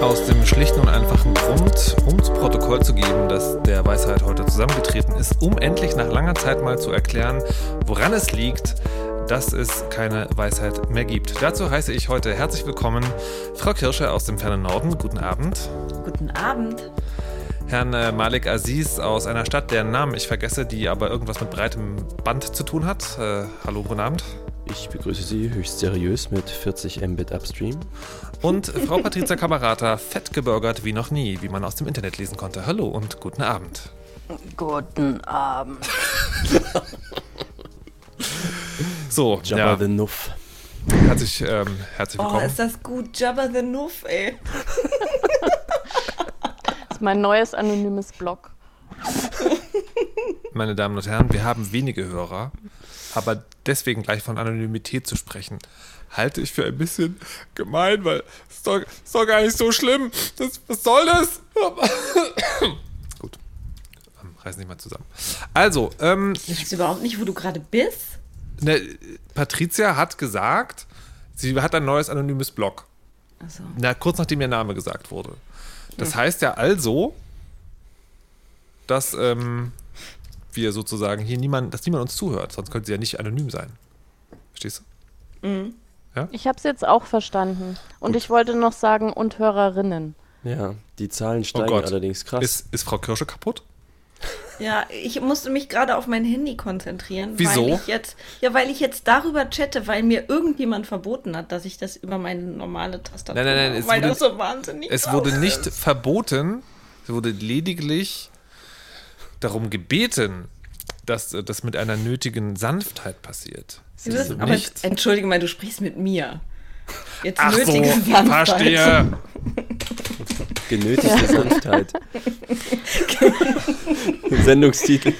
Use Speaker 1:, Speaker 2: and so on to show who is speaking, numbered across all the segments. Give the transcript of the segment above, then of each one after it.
Speaker 1: Aus dem schlichten und einfachen Grund, um zu Protokoll zu geben, dass der Weisheit heute zusammengetreten ist, um endlich nach langer Zeit mal zu erklären, woran es liegt, dass es keine Weisheit mehr gibt. Dazu heiße ich heute herzlich willkommen Frau Kirsche aus dem fernen Norden. Guten Abend.
Speaker 2: Guten Abend.
Speaker 1: Herrn äh, Malik Aziz aus einer Stadt, deren Namen ich vergesse, die aber irgendwas mit breitem Band zu tun hat. Äh, hallo, guten Abend.
Speaker 3: Ich begrüße Sie höchst seriös mit 40 Mbit Upstream.
Speaker 1: Und Frau Patricia Kamerata, fett gebürgert wie noch nie, wie man aus dem Internet lesen konnte. Hallo und guten Abend.
Speaker 2: Guten Abend.
Speaker 1: so,
Speaker 3: Jabba
Speaker 1: ja.
Speaker 3: the Nuff.
Speaker 1: Herzlich, ähm, herzlich
Speaker 2: Oh,
Speaker 1: willkommen.
Speaker 2: ist das gut. Jabba the Nuff, ey.
Speaker 4: Das ist mein neues anonymes Blog.
Speaker 1: Meine Damen und Herren, wir haben wenige Hörer, aber deswegen gleich von Anonymität zu sprechen, halte ich für ein bisschen gemein, weil es ist doch, ist doch gar nicht so schlimm. Das, was soll das? Gut, ähm, reiß nicht mal zusammen. Also, ähm,
Speaker 2: Ich weiß überhaupt nicht, wo du gerade bist.
Speaker 1: ne, Patricia hat gesagt, sie hat ein neues anonymes Blog.
Speaker 2: Also,
Speaker 1: Na, kurz nachdem ihr Name gesagt wurde. Das heißt ja also, dass ähm, wir sozusagen hier niemand, dass niemand uns zuhört, sonst könnte sie ja nicht anonym sein. Verstehst du?
Speaker 4: Ich habe es jetzt auch verstanden. Und ich wollte noch sagen, und Hörerinnen.
Speaker 3: Ja, die Zahlen steigen
Speaker 1: Oh Gott.
Speaker 3: allerdings krass.
Speaker 1: Ist, ist Frau Kirsche kaputt?
Speaker 2: ja, ich musste mich gerade auf mein Handy konzentrieren.
Speaker 1: Wieso?
Speaker 2: Weil ich jetzt, ja, weil ich jetzt darüber chatte, weil mir irgendjemand verboten hat, dass ich das über meine normale Tastatur
Speaker 1: Nein, nein, nein, es
Speaker 2: weil
Speaker 1: wurde-
Speaker 2: das so wahnsinnig
Speaker 1: Es wurde
Speaker 2: ist.
Speaker 1: nicht verboten, es wurde lediglich darum gebeten, dass äh, das mit einer nötigen Sanftheit passiert.
Speaker 2: Sie wissen, aber
Speaker 1: nicht.
Speaker 2: entschuldige mal, du sprichst mit mir. Jetzt
Speaker 1: Ach so,
Speaker 2: nötige Sanftheit.
Speaker 1: verstehe.
Speaker 3: Genötigte Sanftheit. Sendungstitel.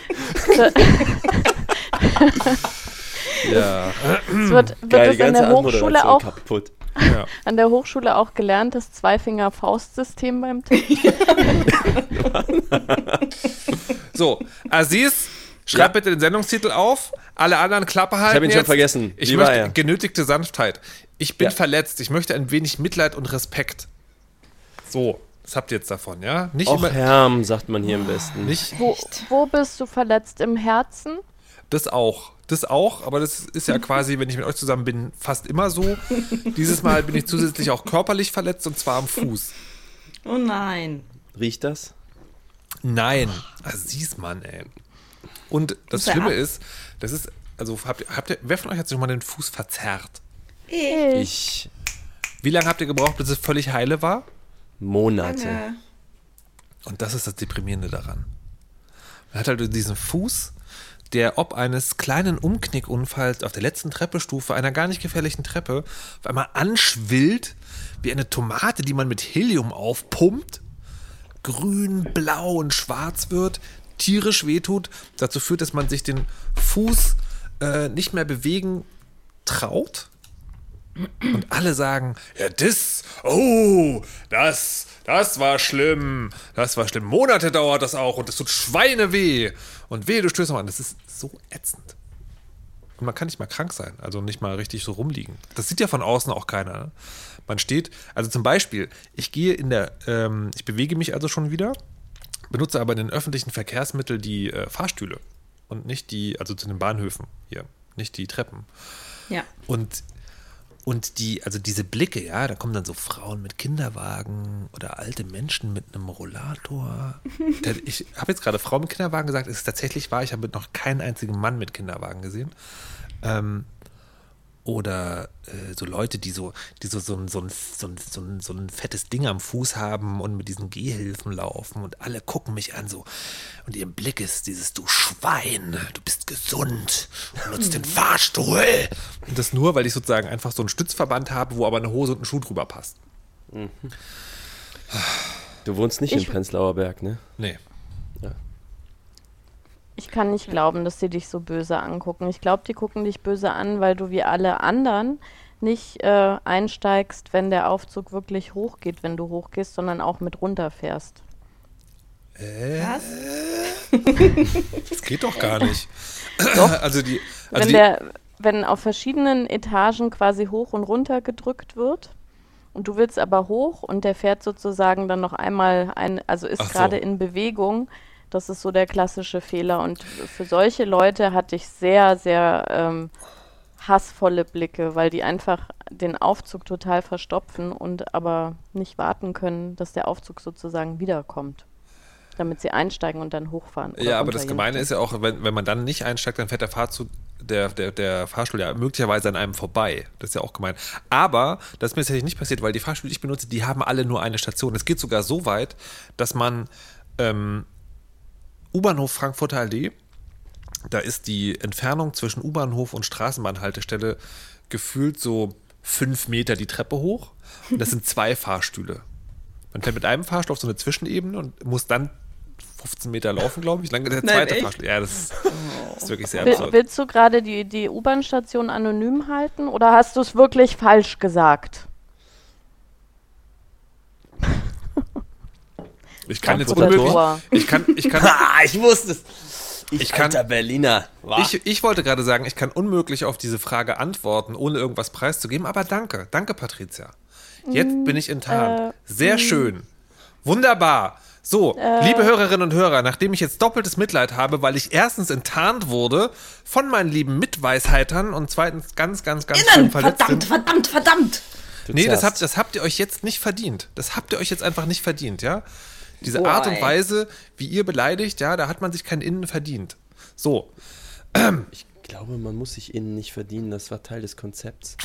Speaker 1: Ja,
Speaker 4: Es wird, wird
Speaker 3: Geil,
Speaker 4: es
Speaker 3: die
Speaker 4: an der Hochschule
Speaker 3: Anmoderation
Speaker 4: auch
Speaker 3: kaputt.
Speaker 1: ja.
Speaker 4: an der Hochschule auch gelernt, das Zweifinger-Faust-System beim Tippen.
Speaker 1: So, Aziz, schreib bitte den Sendungstitel auf. Alle anderen Klappe halten.
Speaker 3: hab ihn schon
Speaker 1: jetzt.
Speaker 3: vergessen.
Speaker 1: Ich
Speaker 3: Wie war
Speaker 1: möchte
Speaker 3: er?
Speaker 1: genötigte Sanftheit. Ich bin
Speaker 3: Ja.
Speaker 1: verletzt. Ich möchte ein wenig Mitleid und Respekt. So, das habt ihr jetzt davon, ja? Nicht
Speaker 3: Och,
Speaker 1: immer.
Speaker 3: Herm, sagt man hier am besten.
Speaker 1: Nicht
Speaker 4: Wo, wo bist du verletzt? Im Herzen?
Speaker 1: Das auch. Das auch, aber das ist ja quasi, wenn ich mit euch zusammen bin, fast immer so. Dieses Mal bin ich zusätzlich auch körperlich verletzt und zwar am Fuß.
Speaker 2: Oh nein.
Speaker 3: Riecht das?
Speaker 1: Nein, Aziz, Mann, ey. Und das
Speaker 2: Ist
Speaker 1: Schlimme
Speaker 2: ab?
Speaker 1: ist, das ist, also habt ihr, habt ihr, wer von euch hat sich schon mal den Fuß verzerrt?
Speaker 3: Ich.
Speaker 1: Wie lange habt ihr gebraucht, bis es völlig heile war?
Speaker 3: Monate.
Speaker 2: Lange.
Speaker 1: Und das ist das Deprimierende daran. Man hat halt diesen Fuß, der ob eines kleinen Umknickunfalls auf der letzten Treppestufe einer gar nicht gefährlichen Treppe auf einmal anschwillt wie eine Tomate, die man mit Helium aufpumpt, grün, blau und schwarz wird, tierisch wehtut, dazu führt, dass man sich den Fuß äh, nicht mehr bewegen traut. Und alle sagen, ja, das, oh, das, das war schlimm, das war schlimm. Monate dauert das auch und es tut Schweine weh. Und weh, du stößt noch an. Das ist so ätzend. Und man kann nicht mal krank sein, also nicht mal richtig so rumliegen. Das sieht ja von außen auch keiner. Ne? Man steht, also zum Beispiel, ich gehe in der, ähm, ich bewege mich also schon wieder, benutze aber in den öffentlichen Verkehrsmitteln die äh, Fahrstühle und nicht die, also zu den Bahnhöfen hier, nicht die Treppen.
Speaker 2: Ja.
Speaker 1: Und, und die, also diese Blicke, ja, da kommen dann so Frauen mit Kinderwagen oder alte Menschen mit einem Rollator. Ich habe jetzt gerade Frau mit Kinderwagen gesagt, es ist tatsächlich wahr, ich habe noch keinen einzigen Mann mit Kinderwagen gesehen. Ähm, oder äh, so Leute, die so, die so, so, ein, so, ein, so, ein, so, ein, so ein fettes Ding am Fuß haben und mit diesen Gehhilfen laufen und alle gucken mich an so. Und ihr Blick ist dieses, du Schwein, du bist gesund, du nutzt den Fahrstuhl. Und das nur, weil ich sozusagen einfach so einen Stützverband habe, wo aber eine Hose und ein Schuh drüber passt.
Speaker 3: Du wohnst nicht
Speaker 4: Ich-
Speaker 3: in Prenzlauer Berg, ne?
Speaker 1: Nee.
Speaker 4: Ich kann nicht glauben, dass sie dich so böse angucken. Ich glaube, die gucken dich böse an, weil du wie alle anderen nicht äh, einsteigst, wenn der Aufzug wirklich hochgeht, wenn du hochgehst, sondern auch mit runterfährst.
Speaker 2: Was?
Speaker 1: Das geht doch gar nicht.
Speaker 4: Doch.
Speaker 1: Also die, also
Speaker 4: wenn,
Speaker 1: die
Speaker 4: der, wenn auf verschiedenen Etagen quasi hoch und runter gedrückt wird und du willst aber hoch und der fährt sozusagen dann noch einmal ein, also ist
Speaker 1: Ach so.
Speaker 4: gerade in Bewegung, das ist so der klassische Fehler. Und für solche Leute hatte ich sehr, sehr ähm, hassvolle Blicke, weil die einfach den Aufzug total verstopfen und aber nicht warten können, dass der Aufzug sozusagen wiederkommt. Damit sie einsteigen und dann hochfahren.
Speaker 1: Ja, aber das Gemeine ist ja auch, wenn, wenn man dann nicht einsteigt, dann fährt der Fahrzug, der, der, der Fahrstuhl ja möglicherweise an einem vorbei. Das ist ja auch gemein. Aber das ist mir tatsächlich nicht passiert, weil die Fahrstühle, die ich benutze, die haben alle nur eine Station. Es geht sogar so weit, dass man ähm, U-Bahnhof Frankfurter Allee, da ist die Entfernung zwischen U-Bahnhof und Straßenbahnhaltestelle gefühlt so fünf Meter die Treppe hoch. Und das sind zwei Fahrstühle. Man fährt mit einem Fahrstuhl auf so eine Zwischenebene und muss dann 15 Meter laufen, glaube ich. Dann der
Speaker 2: Nein,
Speaker 1: zweite
Speaker 2: echt?
Speaker 1: Fahrstuhl. Ja, das ist, das ist wirklich sehr
Speaker 4: Will,
Speaker 1: absurd.
Speaker 4: willst du gerade die, die U-Bahn-Station anonym halten oder hast du es wirklich falsch gesagt?
Speaker 1: Ich kann jetzt unmöglich. Ich kann, ich kann,
Speaker 3: Ah, ich wusste es. Ich,
Speaker 1: Ich kann-
Speaker 3: alter Berliner.
Speaker 1: Ich, ich wollte gerade sagen, ich kann unmöglich auf diese Frage antworten, ohne irgendwas preiszugeben. Aber danke, danke, Patricia. Jetzt bin ich enttarnt. Sehr schön. Wunderbar. So, liebe Hörerinnen und Hörer, nachdem ich jetzt doppeltes Mitleid habe, weil ich erstens enttarnt wurde von meinen lieben Mitweisheitern und zweitens ganz, ganz, ganz schön
Speaker 2: Innen!
Speaker 1: verletzt
Speaker 2: Verdammt,
Speaker 1: bin.
Speaker 2: verdammt, verdammt!
Speaker 3: Du
Speaker 1: Nee, das habt, das habt ihr euch jetzt nicht verdient. Das habt ihr euch jetzt einfach nicht verdient, ja? Diese
Speaker 2: Boah,
Speaker 1: Art und. Weise, wie ihr beleidigt, ja, da hat man sich kein Innen verdient. So,
Speaker 3: Ich glaube, man muss sich innen nicht verdienen. Das war Teil des Konzepts.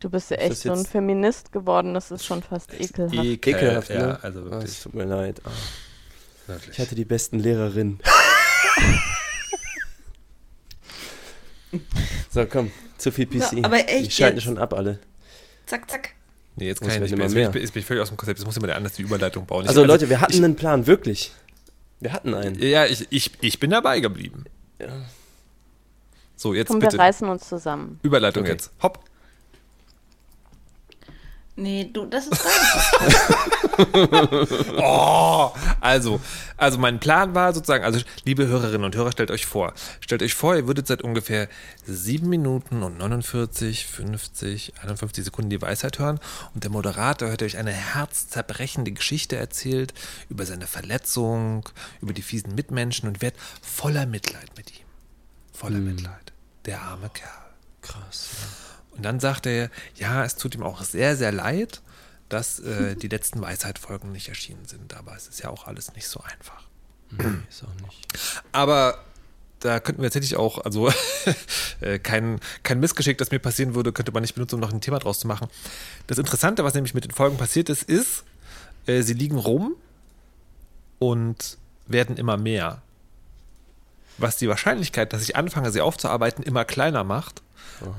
Speaker 4: Du bist ja
Speaker 3: Ist
Speaker 4: echt so ein Feminist geworden, das ist schon fast ekelhaft.
Speaker 3: Ekelhaft,
Speaker 1: ja,
Speaker 3: ne?
Speaker 1: also wirklich.
Speaker 3: es tut mir leid.
Speaker 1: Wirklich.
Speaker 3: ich hatte die besten Lehrerinnen. so, komm. Zu viel PC.
Speaker 2: Ja, aber echt
Speaker 3: Die schalten
Speaker 2: jetzt?
Speaker 3: schon ab alle.
Speaker 2: Zack, zack.
Speaker 1: Nee, jetzt
Speaker 3: Muss
Speaker 1: kann ich nicht mehr. Jetzt bin,
Speaker 3: mehr.
Speaker 1: ich, jetzt bin ich völlig aus dem Konzept. Jetzt muss immer der anders die Überleitung bauen. Ich-
Speaker 3: Also, Leute, wir hatten einen Plan, wirklich. Wir hatten einen.
Speaker 1: Ja, ich, ich, ich bin dabei geblieben. So, jetzt
Speaker 4: Komm, wir
Speaker 1: bitte.
Speaker 4: reißen uns zusammen.
Speaker 1: Überleitung
Speaker 3: Okay.
Speaker 1: jetzt. Hopp.
Speaker 2: Nee, du, das ist dein.
Speaker 1: Oh, also, also mein Plan war sozusagen, also liebe Hörerinnen und Hörer, stellt euch vor, stellt euch vor, ihr würdet seit ungefähr 7 Minuten und 49, 50, 51 Sekunden die Weisheit hören und der Moderator hat euch eine herzzerbrechende Geschichte erzählt über seine Verletzung, über die fiesen Mitmenschen und wird voller Mitleid mit ihm. Voller Mitleid. Der arme Kerl.
Speaker 3: Krass.
Speaker 1: Und dann sagt er, ja, es tut ihm auch sehr, sehr leid, dass äh, die letzten Weisheit-Folgen nicht erschienen sind. Aber es ist ja auch alles nicht so einfach.
Speaker 3: Ist auch nicht.
Speaker 1: Aber da könnten wir tatsächlich auch, also äh, kein, kein Missgeschick, das mir passieren würde, könnte man nicht benutzen, um noch ein Thema draus zu machen. Das Interessante, was nämlich mit den Folgen passiert ist, ist, äh, sie liegen rum und werden immer mehr. Was die Wahrscheinlichkeit, dass ich anfange, sie aufzuarbeiten, immer kleiner macht,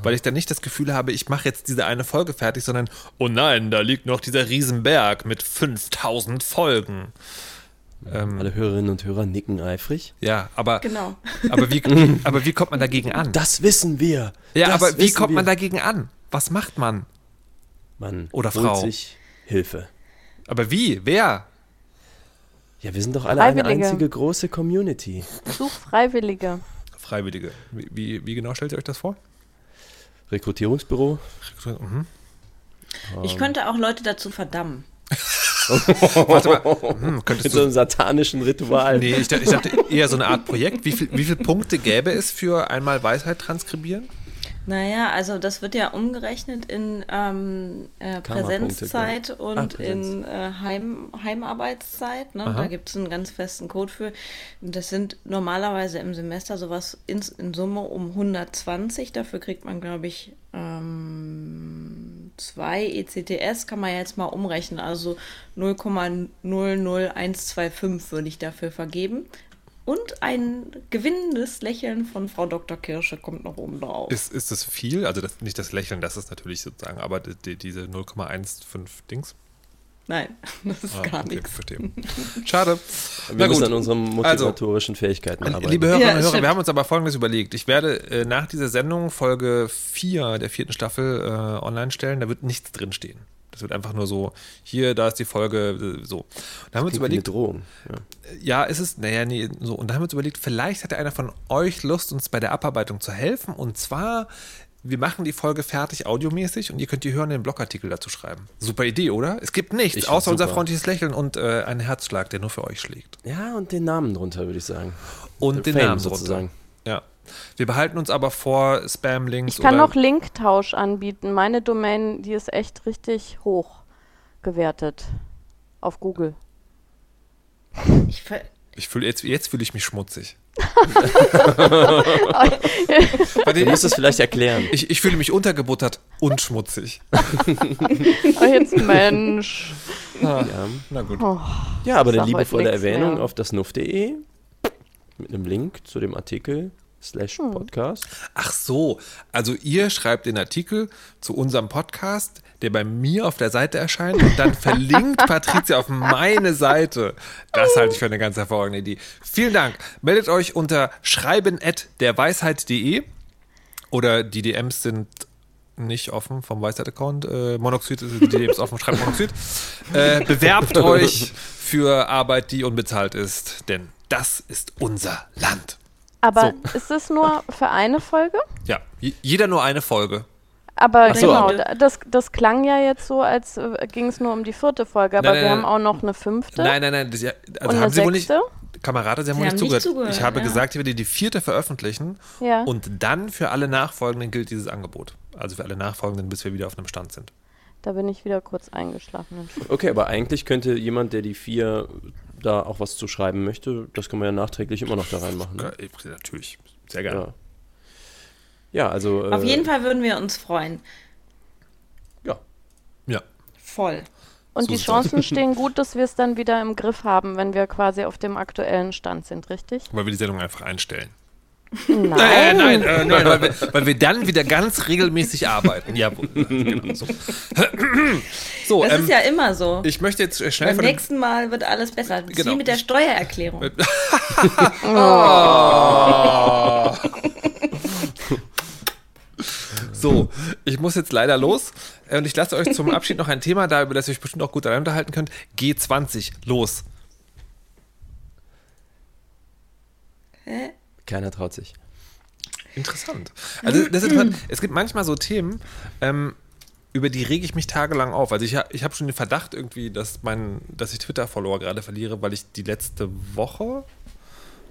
Speaker 1: weil ich dann nicht das Gefühl habe, ich mache jetzt diese eine Folge fertig, sondern, oh nein, da liegt noch dieser Riesenberg mit 5000 Folgen. Ähm,
Speaker 3: Alle Hörerinnen und Hörer nicken eifrig.
Speaker 1: ja, aber,
Speaker 2: Genau.
Speaker 1: aber, wie, aber wie kommt man dagegen an?
Speaker 3: Das wissen wir.
Speaker 1: Ja,
Speaker 3: das
Speaker 1: aber wie kommt
Speaker 3: wir.
Speaker 1: man dagegen an? Was macht man?
Speaker 3: Mann
Speaker 1: Oder
Speaker 3: holt
Speaker 1: Frau.
Speaker 3: sich Hilfe.
Speaker 1: Aber wie? Wer?
Speaker 3: Ja, wir sind doch alle eine einzige große Community.
Speaker 4: Such Freiwillige.
Speaker 1: Freiwillige. Wie, wie, wie genau stellt ihr euch das vor?
Speaker 3: Rekrutierungsbüro.
Speaker 1: Mhm.
Speaker 2: Ich könnte auch Leute dazu verdammen.
Speaker 1: Warte mal. Hm, könntest
Speaker 3: Mit so einem satanischen Ritual.
Speaker 1: Nee, ich dachte, ich dachte eher so eine Art Projekt. Wie, viel, wie viele Punkte gäbe es für einmal Weisheit transkribieren?
Speaker 2: Naja, also das wird ja umgerechnet in ähm, äh, Präsenzzeit und
Speaker 3: Ah, Präsenz.
Speaker 2: in äh, Heim, Heimarbeitszeit. Ne? Da gibt es einen ganz festen Code für. Das sind normalerweise im Semester sowas in, in Summe um 120. Dafür kriegt man, glaube ich, ähm, zwei ECTS, kann man jetzt mal umrechnen. Also 0,00125 würde ich dafür vergeben. Und ein gewinnendes Lächeln von Frau Dr. Kirsche kommt noch oben drauf.
Speaker 1: Ist, ist das viel? Also das, nicht das Lächeln, das ist natürlich sozusagen, aber die, die, diese 0,15 Dings.
Speaker 2: Nein, das ist
Speaker 1: Ah,
Speaker 2: gar
Speaker 1: okay,
Speaker 2: nichts.
Speaker 1: verstehe. Schade.
Speaker 3: Wir
Speaker 1: Na
Speaker 3: müssen
Speaker 1: gut.
Speaker 3: an unseren motivatorischen Fähigkeiten arbeiten.
Speaker 1: Liebe Hörerinnen
Speaker 2: Ja,
Speaker 1: und Hörer,
Speaker 2: stimmt.
Speaker 1: wir haben uns aber Folgendes überlegt. Ich werde äh, nach dieser Sendung Folge 4 der vierten Staffel äh, online stellen. Da wird nichts drinstehen. Das wird einfach nur so, hier, da ist die Folge, so. Da haben wir uns
Speaker 3: wie eine
Speaker 1: überlegt,
Speaker 3: Drohung. Ja.
Speaker 1: ja, ist es, naja, nee, so. Und da haben wir uns überlegt, vielleicht hat einer von euch Lust, uns bei der Abarbeitung zu helfen. Und zwar, wir machen die Folge fertig audiomäßig und ihr könnt die hören, den Blogartikel dazu schreiben. Super Idee, oder? Es gibt nichts,
Speaker 3: Ich
Speaker 1: außer unser freundliches Lächeln und äh, einen Herzschlag, der nur für euch schlägt.
Speaker 3: ja, und den Namen drunter, würde ich sagen.
Speaker 1: Und den
Speaker 3: Fame
Speaker 1: Namen
Speaker 3: sozusagen.
Speaker 1: sozusagen. Wir behalten uns aber vor Spam-Links.
Speaker 4: Ich kann
Speaker 1: oder-
Speaker 4: noch Linktausch anbieten. Meine Domain, die ist echt richtig hoch gewertet auf Google.
Speaker 2: Ich
Speaker 1: Ich fühl, jetzt jetzt fühle ich mich schmutzig.
Speaker 3: Du musst es vielleicht erklären.
Speaker 1: ich, ich fühle mich untergebuttert und schmutzig.
Speaker 4: Oh, jetzt Mensch.
Speaker 3: Ja,
Speaker 1: Na gut.
Speaker 4: Oh,
Speaker 3: ja aber eine liebevolle Erwähnung
Speaker 4: mehr.
Speaker 3: auf das nuff.de mit einem Link zu dem Artikel slash
Speaker 4: Hm.
Speaker 3: Podcast.
Speaker 1: Ach so, also ihr schreibt den Artikel zu unserem Podcast, der bei mir auf der Seite erscheint und dann verlinkt Patricia auf meine Seite. Das halte ich für eine ganz hervorragende Idee. Vielen Dank. Meldet euch unter schreiben@derweisheit.de oder die DMs sind nicht offen vom Weisheit-Account. Äh, Monoxid ist die DMs offen, schreibt Monoxid. Äh, bewerbt euch für Arbeit, die unbezahlt ist, denn das ist unser Land.
Speaker 4: Aber ist es nur für eine Folge?
Speaker 1: Ja, jeder nur eine Folge.
Speaker 4: Aber
Speaker 3: so,
Speaker 4: genau, das, das klang ja jetzt so, als äh, ging es nur um die vierte Folge, aber
Speaker 1: Nein, nein,
Speaker 4: wir
Speaker 1: nein.
Speaker 4: haben auch noch eine fünfte.
Speaker 1: Nein, nein, nein. Das, ja, also
Speaker 4: Und
Speaker 1: haben
Speaker 4: eine
Speaker 1: Sie wohl nicht.
Speaker 4: sechste?
Speaker 1: Kamerade, Sie haben
Speaker 2: Sie
Speaker 1: wohl nicht
Speaker 2: haben nicht
Speaker 1: zugehört.
Speaker 2: zugehört,
Speaker 1: Ich habe
Speaker 2: ja.
Speaker 1: gesagt, ich werde die vierte veröffentlichen
Speaker 4: Ja.
Speaker 1: und dann für alle Nachfolgenden gilt dieses Angebot. Also für alle Nachfolgenden, bis wir wieder auf einem Stand sind.
Speaker 4: Da bin ich wieder kurz eingeschlafen.
Speaker 3: Okay, aber eigentlich könnte jemand, der die vier da auch was zu schreiben möchte, das kann man ja nachträglich immer noch da reinmachen. Ne?
Speaker 1: Ja, natürlich. Sehr gerne.
Speaker 3: Ja. Ja, also.
Speaker 2: Auf
Speaker 3: äh,
Speaker 2: jeden Fall würden wir uns freuen.
Speaker 3: Ja.
Speaker 1: Ja.
Speaker 2: Voll.
Speaker 4: Und
Speaker 1: So
Speaker 4: die. Chancen stehen gut, dass wir es dann wieder im Griff haben, wenn wir quasi auf dem aktuellen Stand sind, richtig?
Speaker 1: Weil wir die Sendung einfach einstellen.
Speaker 4: Nein.
Speaker 1: Äh, nein, äh, nein weil, wir, weil wir dann wieder ganz regelmäßig arbeiten. Jawohl. Genau, so, so
Speaker 2: Das
Speaker 1: ähm,
Speaker 2: ist ja immer so.
Speaker 1: ich möchte jetzt äh, schnell
Speaker 2: Beim nächsten Mal wird alles besser. Das
Speaker 1: Genau.
Speaker 2: Wie mit der Steuererklärung.
Speaker 1: So, ich muss jetzt leider los. Äh, Und ich lasse euch zum Abschied noch ein Thema da, über das ihr euch bestimmt auch gut allein unterhalten könnt. G20, los.
Speaker 3: Keiner traut sich.
Speaker 1: Interessant. Also das ist interessant. Es gibt manchmal so Themen, ähm, über die rege ich mich tagelang auf. Also ich, ich habe schon den Verdacht irgendwie, dass, mein, dass ich Twitter-Follower gerade verliere, weil ich die letzte Woche,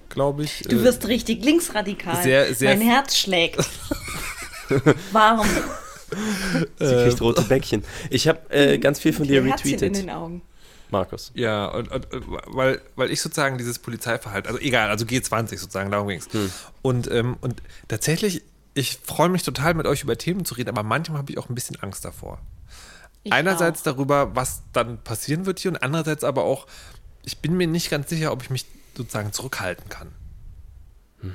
Speaker 1: glaube ich.
Speaker 2: Du
Speaker 1: äh,
Speaker 2: wirst richtig linksradikal.
Speaker 1: sehr- sehr-
Speaker 2: mein Herz schlägt. Warm.
Speaker 3: Sie kriegt rote Bäckchen. Ich habe äh, ganz viel von dir
Speaker 2: Herzchen in
Speaker 3: retweetet,
Speaker 2: den Augen.
Speaker 3: Markus.
Speaker 1: Ja, und, und, weil, weil ich sozusagen dieses Polizeiverhalten, also egal, also G20 sozusagen, darum ging's. Und, ähm, und tatsächlich, ich freue mich total mit euch über Themen zu reden, aber manchmal habe ich auch ein bisschen Angst davor.
Speaker 2: Ich
Speaker 1: Einerseits
Speaker 2: auch.
Speaker 1: darüber, was dann passieren wird hier und andererseits aber auch, ich bin mir nicht ganz sicher, ob ich mich sozusagen zurückhalten kann.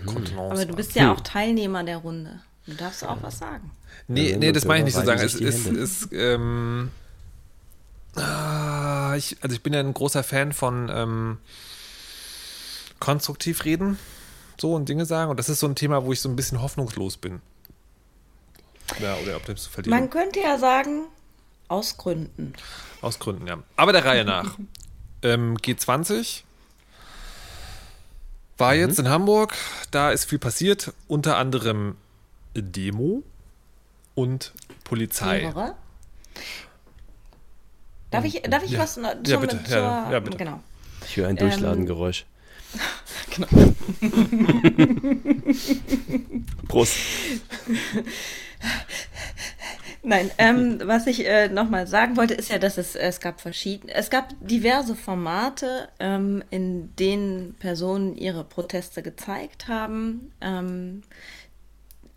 Speaker 1: Kontenance
Speaker 2: Aber du bist ja auch Teilnehmer der Runde. Du darfst auch was sagen.
Speaker 1: Nee, nee, das meine ich nicht
Speaker 3: Bürger
Speaker 1: sozusagen. Es ist ähm, ah, ich, also ich bin ja ein großer Fan von ähm, konstruktiv reden, so und Dinge sagen. Und das ist so ein Thema, wo ich so ein bisschen hoffnungslos bin. Ja, oder ob das zu verlieren.
Speaker 2: Man könnte ja sagen, aus Gründen.
Speaker 1: Aus Gründen, ja. Aber der Reihe nach. ähm, G20 war jetzt in Hamburg. Da ist viel passiert. Unter anderem Demo und Polizei.
Speaker 2: Mehrere. Darf ich, darf ich
Speaker 1: Ja.
Speaker 2: was noch
Speaker 1: Ja,
Speaker 2: zur,
Speaker 1: bitte.
Speaker 2: zur
Speaker 1: Ja, ja, bitte.
Speaker 2: genau.
Speaker 3: Ich höre ein
Speaker 2: Ähm,
Speaker 3: Durchladengeräusch. Prost.
Speaker 2: Nein, ähm, was ich äh, nochmal sagen wollte, ist ja, dass es, es gab verschiedene, es gab diverse Formate, ähm, in denen Personen ihre Proteste gezeigt haben. Ähm,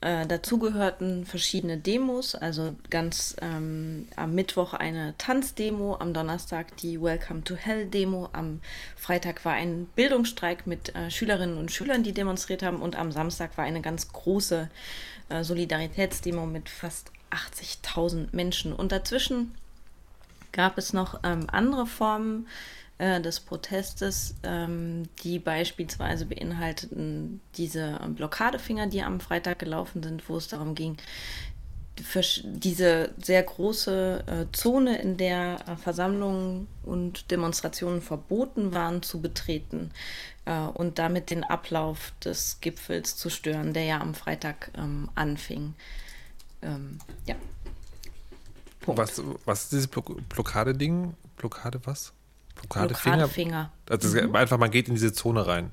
Speaker 2: äh, dazu gehörten verschiedene Demos, also ganz ähm, am Mittwoch eine Tanzdemo, am Donnerstag die Welcome to Hell Demo, am Freitag war ein Bildungsstreik mit äh, Schülerinnen und Schülern, die demonstriert haben und am Samstag war eine ganz große äh, Solidaritätsdemo mit fast 80.000 Menschen. Und dazwischen gab es noch ähm, andere Formen äh, des Protestes, ähm, die beispielsweise beinhalteten diese Blockadefinger, die am Freitag gelaufen sind, wo es darum ging, diese sehr große äh, Zone, in der äh, Versammlungen und Demonstrationen verboten waren, zu betreten äh, und damit den Ablauf des Gipfels zu stören, der ja am Freitag ähm, anfing. Ähm, ja.
Speaker 1: Was, was ist dieses Block Blockade-Ding? Blockade was?
Speaker 2: Blockadefinger? Blockadefinger.
Speaker 1: Also mhm. einfach, man geht in diese Zone rein.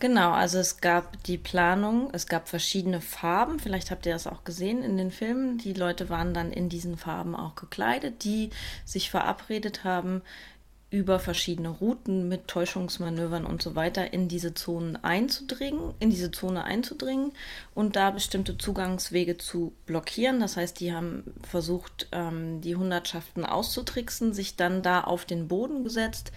Speaker 2: Genau, also es gab die Planung, es gab verschiedene Farben, vielleicht habt ihr das auch gesehen in den Filmen. Die Leute waren dann in diesen Farben auch gekleidet, die sich verabredet haben, über verschiedene Routen mit Täuschungsmanövern und so weiter in diese Zonen einzudringen, in diese Zone einzudringen und da bestimmte Zugangswege zu blockieren. Das heißt, die haben versucht, ähm, die Hundertschaften auszutricksen, sich dann da auf den Boden gesetzt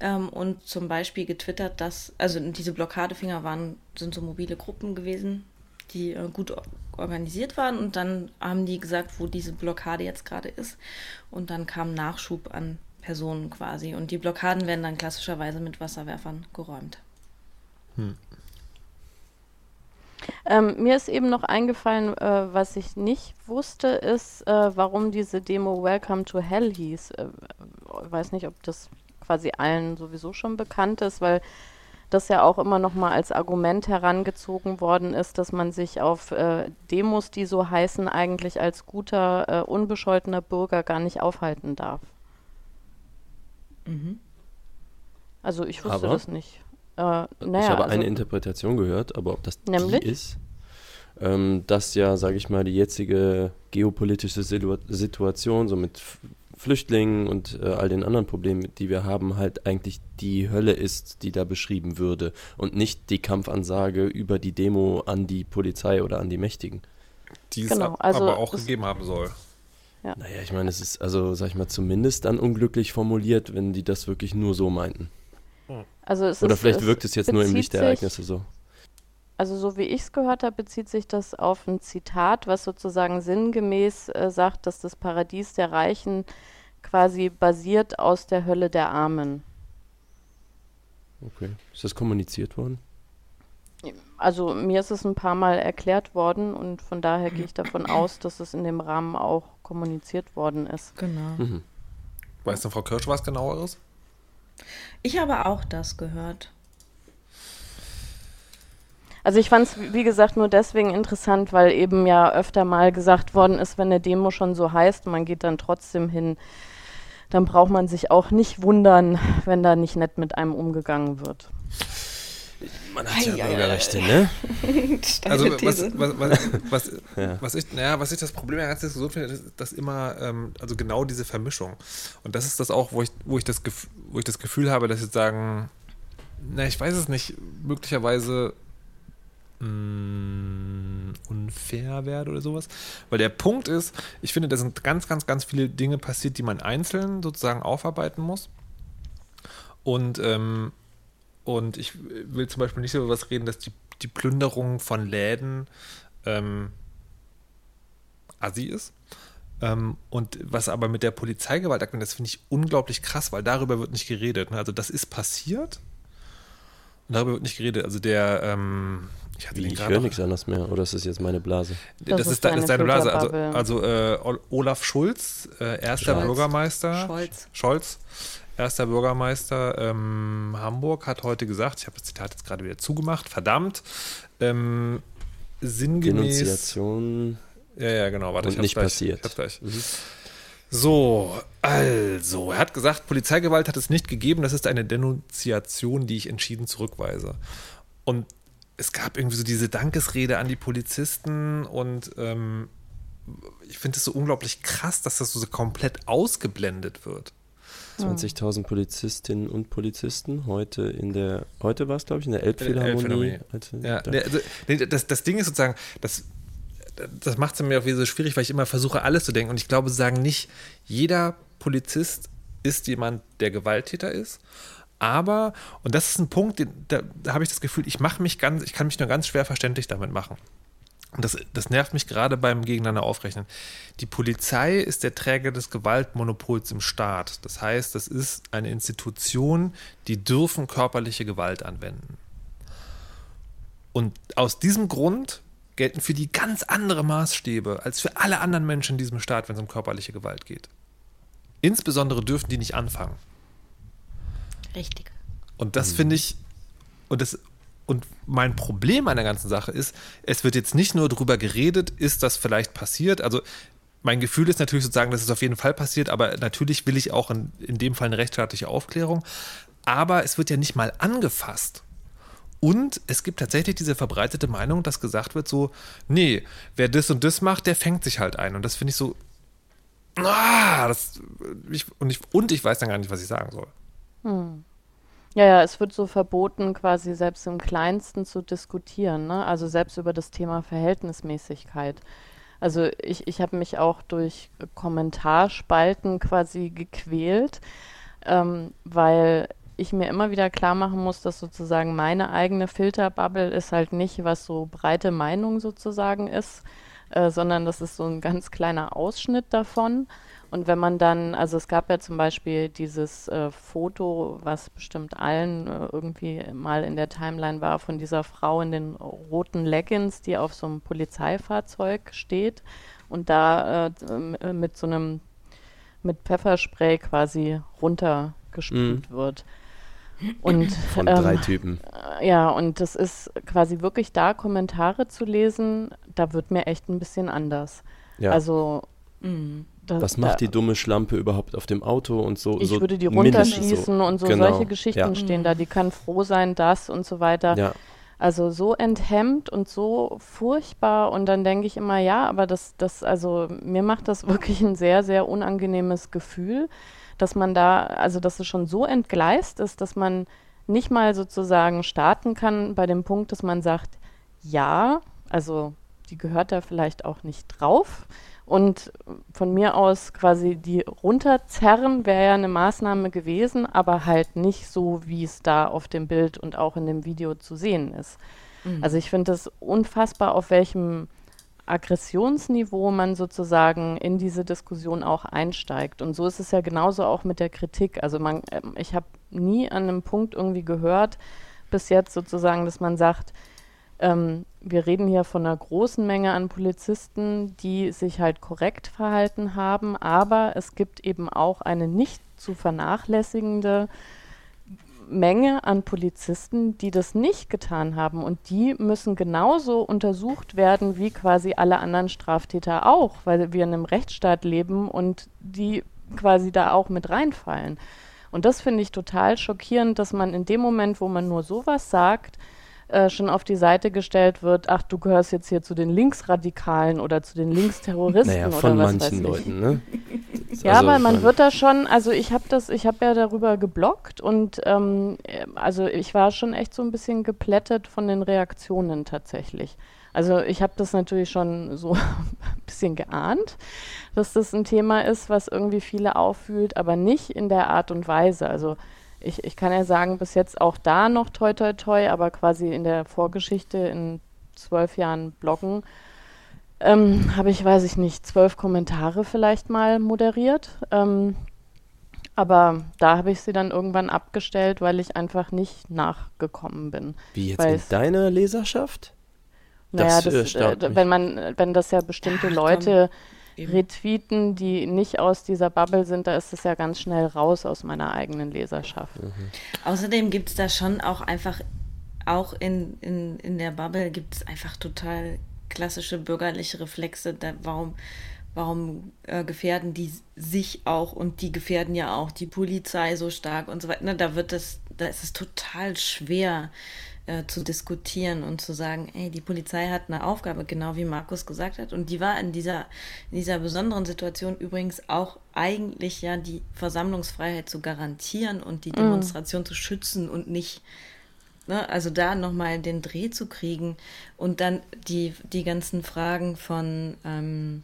Speaker 2: ähm, und zum Beispiel getwittert, dass, also diese Blockadefinger waren, sind so mobile Gruppen gewesen, die äh, gut organisiert waren und dann haben die gesagt, wo diese Blockade jetzt gerade ist und dann kam Nachschub an Personen quasi. Und die Blockaden werden dann klassischerweise mit Wasserwerfern geräumt. Hm.
Speaker 4: Ähm, mir ist eben noch eingefallen, äh, was ich nicht wusste, ist, äh, warum diese Demo Welcome to Hell hieß. Äh, ich weiß nicht, ob das quasi allen sowieso schon bekannt ist, weil das ja auch immer noch mal als Argument herangezogen worden ist, dass man sich auf äh, Demos, die so heißen, eigentlich als guter, äh, unbescholtener Bürger gar nicht aufhalten darf. Mhm. Also ich wusste aber, das nicht.
Speaker 3: Äh, naja, ich habe also, eine Interpretation gehört, aber ob das nämlich? die ist, ähm, dass ja, sage ich mal, die jetzige geopolitische Situ Situation, so mit Flüchtlingen und äh, all den anderen Problemen, die wir haben, halt eigentlich die Hölle ist, die da beschrieben würde und nicht die Kampfansage über die Demo an die Polizei oder an die Mächtigen.
Speaker 1: Die es genau, also aber auch gegeben haben soll.
Speaker 3: Ja. Naja, ich meine, es ist also, sag ich mal, zumindest dann unglücklich formuliert, wenn die das wirklich nur so meinten.
Speaker 4: Also
Speaker 3: es Oder ist, vielleicht wirkt es jetzt nur im Licht der Ereignisse so.
Speaker 4: Also so wie ich es gehört habe, bezieht sich das auf ein Zitat, was sozusagen sinngemäß äh, sagt, dass das Paradies der Reichen quasi basiert aus der Hölle der Armen.
Speaker 3: Okay. Ist das kommuniziert worden?
Speaker 4: Also mir ist es ein paar Mal erklärt worden und von daher gehe ich davon aus, dass es in dem Rahmen auch kommuniziert worden ist.
Speaker 2: Genau. Mhm.
Speaker 1: Weiß denn Frau Kirsch was genaueres?
Speaker 2: Ich habe auch das gehört.
Speaker 4: Also ich fand es, wie gesagt, nur deswegen interessant, weil eben ja öfter mal gesagt worden ist, wenn eine Demo schon so heißt, man geht dann trotzdem hin, dann braucht man sich auch nicht wundern, wenn da nicht nett mit einem umgegangen wird.
Speaker 3: Man hat ja Bürgerrechte, ne?
Speaker 1: also was, was, was, was, ja. was, ich, naja, was ich das Problem der ganzen Diskussion finde, ist, dass immer, ähm, also genau diese Vermischung. Und das ist das auch, wo ich, wo ich, das, wo ich das Gefühl habe, dass jetzt sagen, na, ich weiß es nicht, möglicherweise mh, mm, unfair werde oder sowas. Weil der Punkt ist, ich finde, da sind ganz, ganz, ganz viele Dinge passiert, die man einzeln sozusagen aufarbeiten muss. Und ähm, und ich will zum Beispiel nicht über was reden, dass die, die Plünderung von Läden ähm, assi ist. Ähm, und was aber mit der Polizeigewalt, das finde ich unglaublich krass, weil darüber wird nicht geredet. Ne? Also das ist passiert und darüber wird nicht geredet. Also der, ähm,
Speaker 3: ich, ich höre nichts anderes mehr, oder ist das jetzt meine Blase?
Speaker 1: Das, das ist, ist, deine, ist deine Blase. Also, also äh, Olaf Schulz, äh, erster Scholz. Bürgermeister.
Speaker 2: Scholz.
Speaker 1: Scholz erster Bürgermeister ähm, Hamburg, hat heute gesagt, ich habe das Zitat jetzt gerade wieder zugemacht, verdammt, ähm, sinngemäß.
Speaker 3: Denunziation.
Speaker 1: Ja, ja, genau,
Speaker 3: warte, ich nicht gleich, passiert.
Speaker 1: Ich gleich. Mhm. So, also, er hat gesagt, Polizeigewalt hat es nicht gegeben, das ist eine Denunziation, die ich entschieden zurückweise. Und es gab irgendwie so diese Dankesrede an die Polizisten und ähm, ich finde es so unglaublich krass, dass das so komplett ausgeblendet wird.
Speaker 3: 20.000 Polizistinnen und Polizisten heute in der, heute war es glaube ich in der Elbphilharmonie.
Speaker 1: Ja, also, das, das Ding ist sozusagen, das, das macht es mir auch wieder so schwierig, weil ich immer versuche, alles zu denken. Und ich glaube, sagen nicht, jeder Polizist ist jemand, der Gewalttäter ist. Aber, und das ist ein Punkt, den, da, da habe ich das Gefühl, ich mache mich ganz, ich kann mich nur ganz schwer verständlich damit machen. Das, das nervt mich gerade beim Gegeneinander aufrechnen. Die Polizei ist der Träger des Gewaltmonopols im Staat. Das heißt, das ist eine Institution, die dürfen körperliche Gewalt anwenden. Und aus diesem Grund gelten für die ganz andere Maßstäbe als für alle anderen Menschen in diesem Staat, wenn es um körperliche Gewalt geht. Insbesondere dürfen die nicht anfangen.
Speaker 2: Richtig.
Speaker 1: Und das mhm. finde ich, und das, und mein Problem an der ganzen Sache ist, es wird jetzt nicht nur darüber geredet, ist das vielleicht passiert. Also mein Gefühl ist natürlich sozusagen, dass es auf jeden Fall passiert, aber natürlich will ich auch in, in dem Fall eine rechtsstaatliche Aufklärung. Aber es wird ja nicht mal angefasst. Und es gibt tatsächlich diese verbreitete Meinung, dass gesagt wird so, nee, wer das und das macht, der fängt sich halt ein. Und das finde ich so, ah, das, ich, und, ich, und ich weiß dann gar nicht, was ich sagen soll. Hm.
Speaker 4: Ja, ja, es wird so verboten, quasi selbst im Kleinsten zu diskutieren, ne? Also selbst über das Thema Verhältnismäßigkeit. Also ich, ich habe mich auch durch Kommentarspalten quasi gequält, ähm, weil ich mir immer wieder klar machen muss, dass sozusagen meine eigene Filterbubble ist halt nicht, was so breite Meinung sozusagen ist, äh, sondern das ist so ein ganz kleiner Ausschnitt davon. Und wenn man dann, also es gab ja zum Beispiel dieses äh, Foto, was bestimmt allen äh, irgendwie mal in der Timeline war, von dieser Frau in den roten Leggings, die auf so einem Polizeifahrzeug steht und da äh, mit so einem, mit Pfefferspray quasi runtergesprüht mhm. wird.
Speaker 3: Und, Von ähm, drei Typen.
Speaker 4: Ja, und das ist quasi wirklich da Kommentare zu lesen, da wird mir echt ein bisschen anders. Ja. Also
Speaker 3: mh. Das, Was macht die dumme Schlampe überhaupt auf dem Auto und so?
Speaker 4: Ich
Speaker 3: so
Speaker 4: würde die runterschießen so. und so genau. solche Geschichten ja. stehen da. Die kann froh sein, das und so weiter. Ja. Also so enthemmt und so furchtbar. Und dann denke ich immer, ja, aber das, das, also mir macht das wirklich ein sehr, sehr unangenehmes Gefühl, dass man da, also dass es schon so entgleist ist, dass man nicht mal sozusagen starten kann bei dem Punkt, dass man sagt, ja, also die gehört da vielleicht auch nicht drauf und von mir aus quasi die runterzerren wäre ja eine Maßnahme gewesen, aber halt nicht so, wie es da auf dem Bild und auch in dem Video zu sehen ist. Mhm. Also ich finde es unfassbar, auf welchem Aggressionsniveau man sozusagen in diese Diskussion auch einsteigt. Und so ist es ja genauso auch mit der Kritik. Also man, ähm, ich habe nie an einem Punkt irgendwie gehört, bis jetzt sozusagen, dass man sagt, ähm, wir reden hier von einer großen Menge an Polizisten, die sich halt korrekt verhalten haben, aber es gibt eben auch eine nicht zu vernachlässigende Menge an Polizisten, die das nicht getan haben und die müssen genauso untersucht werden wie quasi alle anderen Straftäter auch, weil wir in einem Rechtsstaat leben und die quasi da auch mit reinfallen. Und das finde ich total schockierend, dass man in dem Moment, wo man nur sowas sagt, äh, schon auf die Seite gestellt wird, ach, du gehörst jetzt hier zu den Linksradikalen oder zu den Linksterroristen naja,
Speaker 3: von
Speaker 4: oder was
Speaker 3: manchen Leuten, ne?
Speaker 4: ja, also aber man wird da schon, also ich habe das, ich habe ja darüber geblockt und ähm, also ich war schon echt so ein bisschen geplättet von den Reaktionen tatsächlich. Also ich habe das natürlich schon so ein bisschen geahnt, dass das ein Thema ist, was irgendwie viele auffühlt, aber nicht in der Art und Weise. Also ich, ich kann ja sagen, bis jetzt auch da noch toi toi toi, aber quasi in der Vorgeschichte in zwölf Jahren Bloggen ähm, habe ich, weiß ich nicht, zwölf Kommentare vielleicht mal moderiert. Ähm, aber da habe ich sie dann irgendwann abgestellt, weil ich einfach nicht nachgekommen bin.
Speaker 3: Wie jetzt in deiner Leserschaft?
Speaker 4: Naja, das, äh, wenn man, wenn das ja bestimmte Ach, Leute Eben. retweeten, die nicht aus dieser Bubble sind, da ist es ja ganz schnell raus aus meiner eigenen Leserschaft. Mhm.
Speaker 2: Außerdem gibt es da schon auch einfach, auch in, in, in der Bubble gibt es einfach total klassische bürgerliche Reflexe. Da, warum warum äh, gefährden die sich auch und die gefährden ja auch die Polizei so stark und so weiter. Ne, da wird es, da ist es total schwer, äh, zu diskutieren und zu sagen, ey, die Polizei hat eine Aufgabe, genau wie Markus gesagt hat. Und die war in dieser, in dieser besonderen Situation übrigens auch eigentlich ja die Versammlungsfreiheit zu garantieren und die mhm. Demonstration mm. zu schützen und nicht Ne, also da nochmal den Dreh zu kriegen und dann die, die ganzen Fragen von, ähm,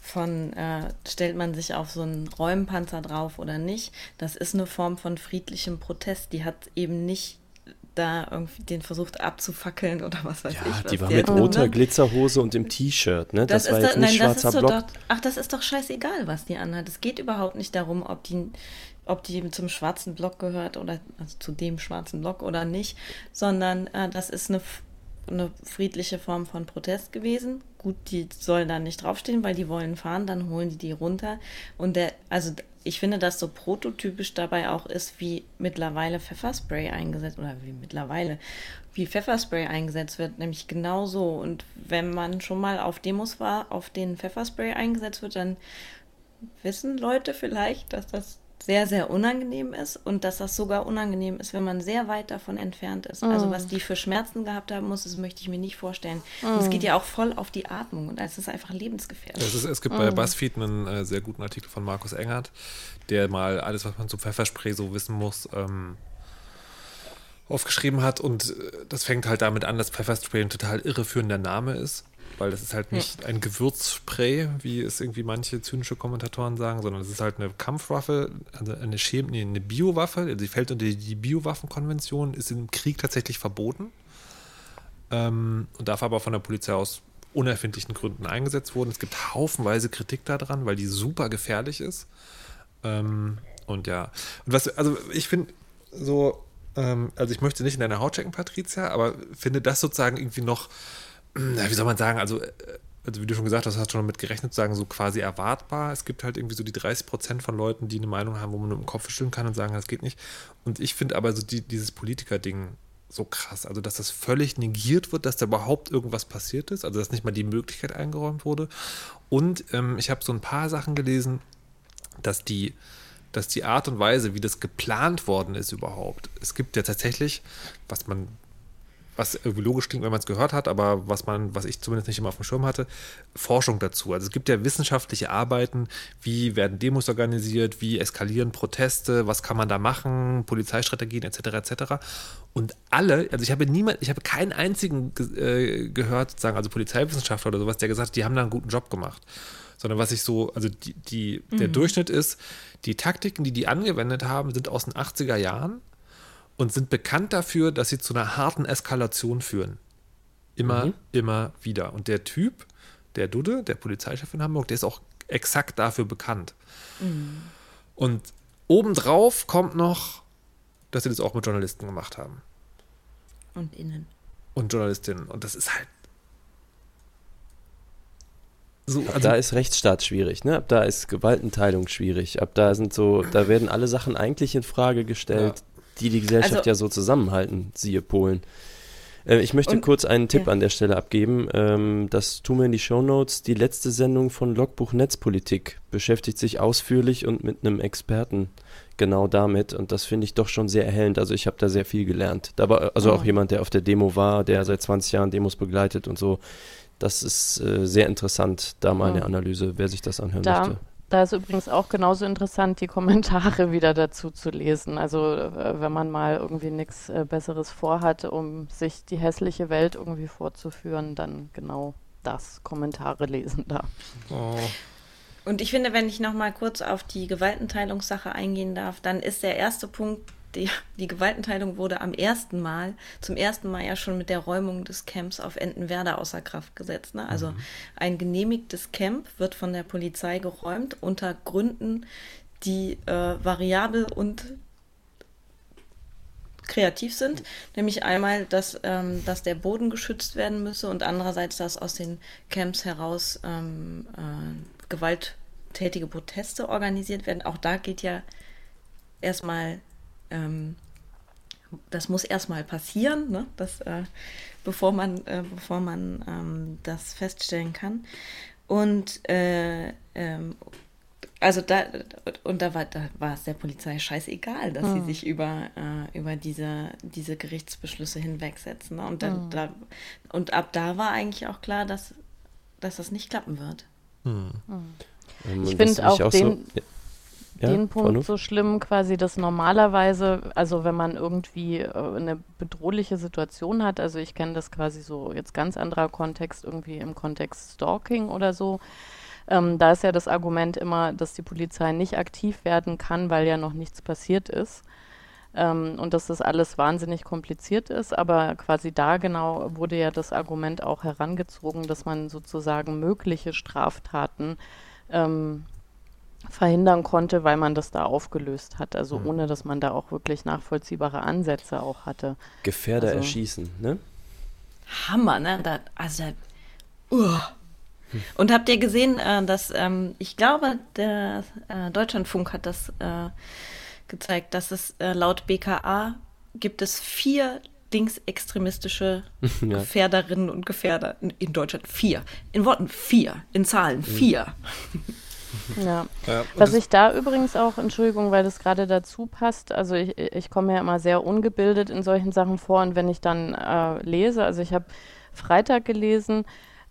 Speaker 2: von äh, stellt man sich auf so einen Räumpanzer drauf oder nicht, das ist eine Form von friedlichem Protest. Die hat eben nicht da irgendwie den versucht abzufackeln oder was weiß
Speaker 3: ja,
Speaker 2: ich. Was
Speaker 3: die war mit roter ne? Glitzerhose und im T-Shirt, ne?
Speaker 2: Das, das war jetzt da, nicht nein, schwarzer Block. Doch, ach, das ist doch scheißegal, was die anhat. Es geht überhaupt nicht darum, ob die, ob die zum schwarzen Block gehört oder also zu dem schwarzen Block oder nicht, sondern äh, das ist eine eine friedliche Form von Protest gewesen. Gut, die sollen da nicht draufstehen, weil die wollen fahren, dann holen die die runter. Und der, also ich finde, dass so prototypisch dabei auch ist, wie mittlerweile Pfefferspray eingesetzt oder wie mittlerweile, wie Pfefferspray eingesetzt wird, nämlich genau so. Und wenn man schon mal auf Demos war, auf denen Pfefferspray eingesetzt wird, dann wissen Leute vielleicht, dass das sehr, sehr unangenehm ist und dass das sogar unangenehm ist, wenn man sehr weit davon entfernt ist. Also mm. Also was die für Schmerzen gehabt haben muss, das möchte ich mir nicht vorstellen. Mm. Und es geht ja auch voll auf die Atmung und es ist einfach lebensgefährlich.
Speaker 1: Es, ist, es gibt mm. bei BuzzFeed einen äh, sehr guten Artikel von Markus Engert, der mal alles, was man zum Pfefferspray so wissen muss, ähm, aufgeschrieben hat und äh, das fängt halt damit an, dass Pfefferspray ein total irreführender Name ist weil das ist halt nicht ein Gewürzspray, wie es irgendwie manche zynische Kommentatoren sagen, sondern es ist halt eine Kampfwaffe, also eine, Chem nee, eine Biowaffe, also sie fällt unter die Biowaffenkonvention, ist im Krieg tatsächlich verboten ähm, und darf aber von der Polizei aus unerfindlichen Gründen eingesetzt worden. Es gibt haufenweise Kritik daran, weil die super gefährlich ist. Ähm, und ja, und was, also ich finde so, ähm, also ich möchte nicht in deine Haut checken, Patricia, aber finde das sozusagen irgendwie noch wie soll man sagen, also, äh, also wie du schon gesagt hast, hast du schon damit gerechnet, sagen so quasi erwartbar. Es gibt halt irgendwie so die 30 Prozent von Leuten, die eine Meinung haben, wo man nur im Kopf stimmen kann und sagen, das geht nicht. Und ich finde aber so die, dieses Politiker-Ding so krass. Also, dass das völlig negiert wird, dass da überhaupt irgendwas passiert ist. Also, dass nicht mal die Möglichkeit eingeräumt wurde. Und ähm, ich habe so ein paar Sachen gelesen, dass die, dass die Art und Weise, wie das geplant worden ist überhaupt, es gibt ja tatsächlich, was man was irgendwie logisch klingt, wenn man es gehört hat, aber was man, was ich zumindest nicht immer auf dem Schirm hatte, Forschung dazu. Also es gibt ja wissenschaftliche Arbeiten, wie werden Demos organisiert, wie eskalieren Proteste, was kann man da machen, Polizeistrategien etc. etc. Und alle, also ich habe niemand, ich habe keinen einzigen äh, gehört, sozusagen, also Polizeiwissenschaftler oder sowas, der gesagt hat, die haben da einen guten Job gemacht. Sondern was ich so, also die, die der mhm. Durchschnitt ist, die Taktiken, die die angewendet haben, sind aus den 80er Jahren und sind bekannt dafür, dass sie zu einer harten Eskalation führen. Immer, mhm. immer wieder. Und der Typ, der Dude, der Polizeichef in Hamburg, der ist auch exakt dafür bekannt. Mhm. Und obendrauf kommt noch, dass sie das auch mit Journalisten gemacht haben.
Speaker 2: Und innen.
Speaker 1: Und Journalistinnen. Und das ist halt.
Speaker 3: So, also ab da ist Rechtsstaat schwierig, ne? Ab da ist Gewaltenteilung schwierig. Ab da sind so, da werden alle Sachen eigentlich in Frage gestellt. Ja die die Gesellschaft also, ja so zusammenhalten, siehe Polen. Äh, ich möchte und, kurz einen Tipp ja. an der Stelle abgeben. Ähm, das tun wir in die Show Notes. Die letzte Sendung von Logbuch Netzpolitik beschäftigt sich ausführlich und mit einem Experten genau damit. Und das finde ich doch schon sehr erhellend. Also ich habe da sehr viel gelernt. Da war also oh. auch jemand, der auf der Demo war, der seit 20 Jahren Demos begleitet und so. Das ist äh, sehr interessant, da mal eine Analyse, wer sich das anhören da, möchte.
Speaker 4: Da ist übrigens auch genauso interessant, die Kommentare wieder dazu zu lesen. Also äh, wenn man mal irgendwie nichts äh, Besseres vorhat, um sich die hässliche Welt irgendwie vorzuführen, dann genau das Kommentare lesen da. Oh.
Speaker 2: Und ich finde, wenn ich noch mal kurz auf die Gewaltenteilungssache eingehen darf, dann ist der erste Punkt die, die Gewaltenteilung wurde am ersten Mal, zum ersten Mal ja schon mit der Räumung des Camps auf Entenwerder außer Kraft gesetzt. Ne? Also mhm. ein genehmigtes Camp wird von der Polizei geräumt unter Gründen, die äh, variabel und kreativ sind, nämlich einmal, dass, ähm, dass der Boden geschützt werden müsse und andererseits, dass aus den Camps heraus ähm, äh, gewalttätige Proteste organisiert werden. Auch da geht ja erstmal ähm, das muss erstmal passieren, ne? das, äh, bevor man, äh, bevor man ähm, das feststellen kann. Und äh, ähm, also da und da war da war es der Polizei scheißegal, dass hm. sie sich über, äh, über diese, diese Gerichtsbeschlüsse hinwegsetzen. Ne? Und, dann, hm. da, und ab da war eigentlich auch klar, dass, dass das nicht klappen wird.
Speaker 4: Hm. hm. Ich finde auch, auch, den. So, ja, den Punkt so schlimm, quasi, dass normalerweise, also wenn man irgendwie äh, eine bedrohliche Situation hat, also ich kenne das quasi so jetzt ganz anderer Kontext, irgendwie im Kontext Stalking oder so, ähm, da ist ja das Argument immer, dass die Polizei nicht aktiv werden kann, weil ja noch nichts passiert ist. ähm, und dass das alles wahnsinnig kompliziert ist. Aber quasi da genau wurde ja das Argument auch herangezogen, dass man sozusagen mögliche Straftaten ähm, verhindern konnte, weil man das da aufgelöst hat. Also mhm. ohne, dass man da auch wirklich nachvollziehbare Ansätze auch hatte.
Speaker 3: Gefährder also, erschießen, ne?
Speaker 2: Hammer, ne? Da, also, uh. Und habt ihr gesehen, äh, dass ähm, ich glaube, der äh, Deutschlandfunk hat das äh, gezeigt, dass es äh, laut BKA gibt es vier linksextremistische ja. Gefährderinnen und Gefährder in Deutschland. Vier. In Worten vier. In Zahlen mhm.
Speaker 4: Ja. ja Was ich da übrigens auch, Entschuldigung, weil das gerade dazu passt, also ich, ich komme ja immer sehr ungebildet in solchen Sachen vor und wenn ich dann äh, lese, also ich habe Freitag gelesen,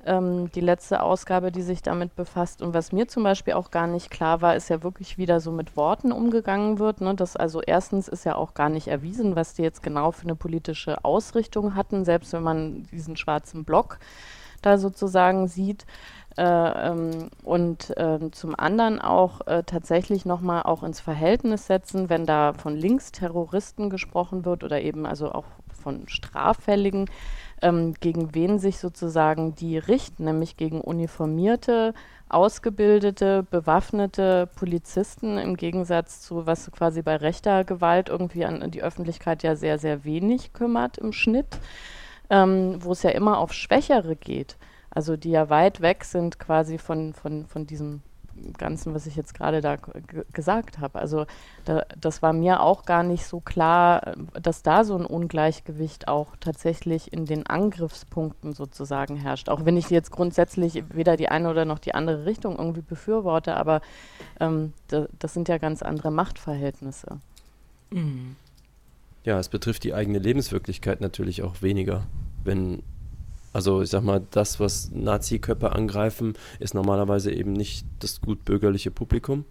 Speaker 4: ähm, die letzte Ausgabe, die sich damit befasst. Und was mir zum Beispiel auch gar nicht klar war, ist ja wirklich wieder so mit Worten umgegangen wird. Ne? Das also erstens ist ja auch gar nicht erwiesen, was die jetzt genau für eine politische Ausrichtung hatten, selbst wenn man diesen schwarzen Block da sozusagen sieht. Äh, ähm, und äh, zum anderen auch äh, tatsächlich nochmal auch ins Verhältnis setzen, wenn da von Linksterroristen gesprochen wird oder eben also auch von Straffälligen, ähm, gegen wen sich sozusagen die richten, nämlich gegen uniformierte, ausgebildete, bewaffnete Polizisten im Gegensatz zu, was quasi bei rechter Gewalt irgendwie an die Öffentlichkeit ja sehr, sehr wenig kümmert im Schnitt, ähm, wo es ja immer auf Schwächere geht. Also die ja weit weg sind quasi von, von, von diesem Ganzen, was ich jetzt gerade da gesagt habe. Also da, das war mir auch gar nicht so klar, dass da so ein Ungleichgewicht auch tatsächlich in den Angriffspunkten sozusagen herrscht. Auch wenn ich jetzt grundsätzlich weder die eine oder noch die andere Richtung irgendwie befürworte, aber ähm, da, das sind ja ganz andere Machtverhältnisse.
Speaker 3: Mhm. Ja, es betrifft die eigene Lebenswirklichkeit natürlich auch weniger, wenn also ich sag mal, das, was Nazi-Köpfe angreifen, ist normalerweise eben nicht das gut bürgerliche Publikum.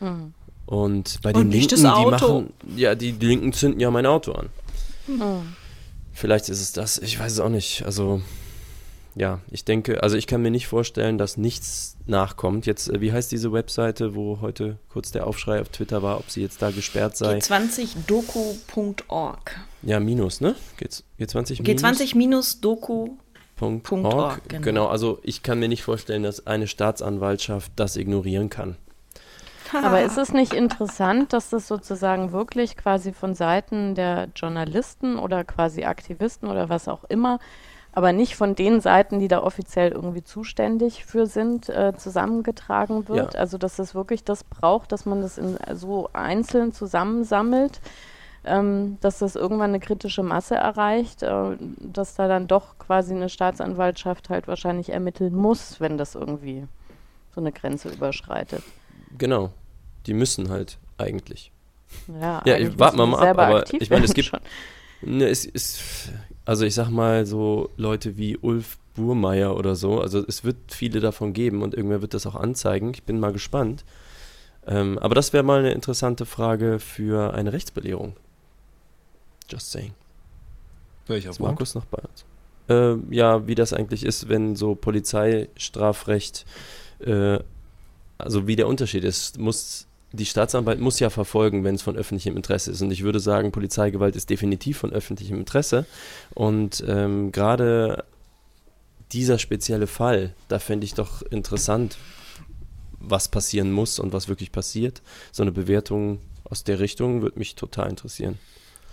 Speaker 3: Mhm. Und bei den Und Linken, die machen, ja, die, die, Linken zünden ja mein Auto an. Mhm. Vielleicht ist es das, ich weiß es auch nicht. Also, ja, ich denke, also ich kann mir nicht vorstellen, dass nichts nachkommt. Jetzt, äh, wie heißt diese Webseite, wo heute kurz der Aufschrei auf Twitter war, ob sie jetzt da gesperrt sei?
Speaker 2: G20doku.org.
Speaker 3: Ja, minus, ne?
Speaker 2: G20 minus? G20-doku.
Speaker 3: Genau. genau, also ich kann mir nicht vorstellen, dass eine Staatsanwaltschaft das ignorieren kann.
Speaker 4: Aber ist es nicht interessant, dass das sozusagen wirklich quasi von Seiten der Journalisten oder quasi Aktivisten oder was auch immer, aber nicht von den Seiten, die da offiziell irgendwie zuständig für sind, äh, zusammengetragen wird? Ja. Also dass es wirklich das braucht, dass man das in, so einzeln zusammensammelt ähm, dass das irgendwann eine kritische Masse erreicht, äh, dass da dann doch quasi eine Staatsanwaltschaft halt wahrscheinlich ermitteln muss, wenn das irgendwie so eine Grenze überschreitet.
Speaker 3: Genau, die müssen halt eigentlich. Ja, ja ich, warte mal, mal ab, aber ich meine, es gibt, ne, es ist, also ich sag mal so Leute wie Ulf Burmeier oder so, also es wird viele davon geben und irgendwer wird das auch anzeigen. Ich bin mal gespannt. Ähm, aber das wäre mal eine interessante Frage für eine Rechtsbelehrung. Just saying.
Speaker 1: Welcher ist
Speaker 3: Markus noch bei uns? Äh, ja, wie das eigentlich ist, wenn so Polizeistrafrecht, äh, also wie der Unterschied ist, muss die Staatsanwalt muss ja verfolgen, wenn es von öffentlichem Interesse ist. Und ich würde sagen, Polizeigewalt ist definitiv von öffentlichem Interesse. Und ähm, gerade dieser spezielle Fall, da fände ich doch interessant, was passieren muss und was wirklich passiert. So eine Bewertung aus der Richtung würde mich total interessieren.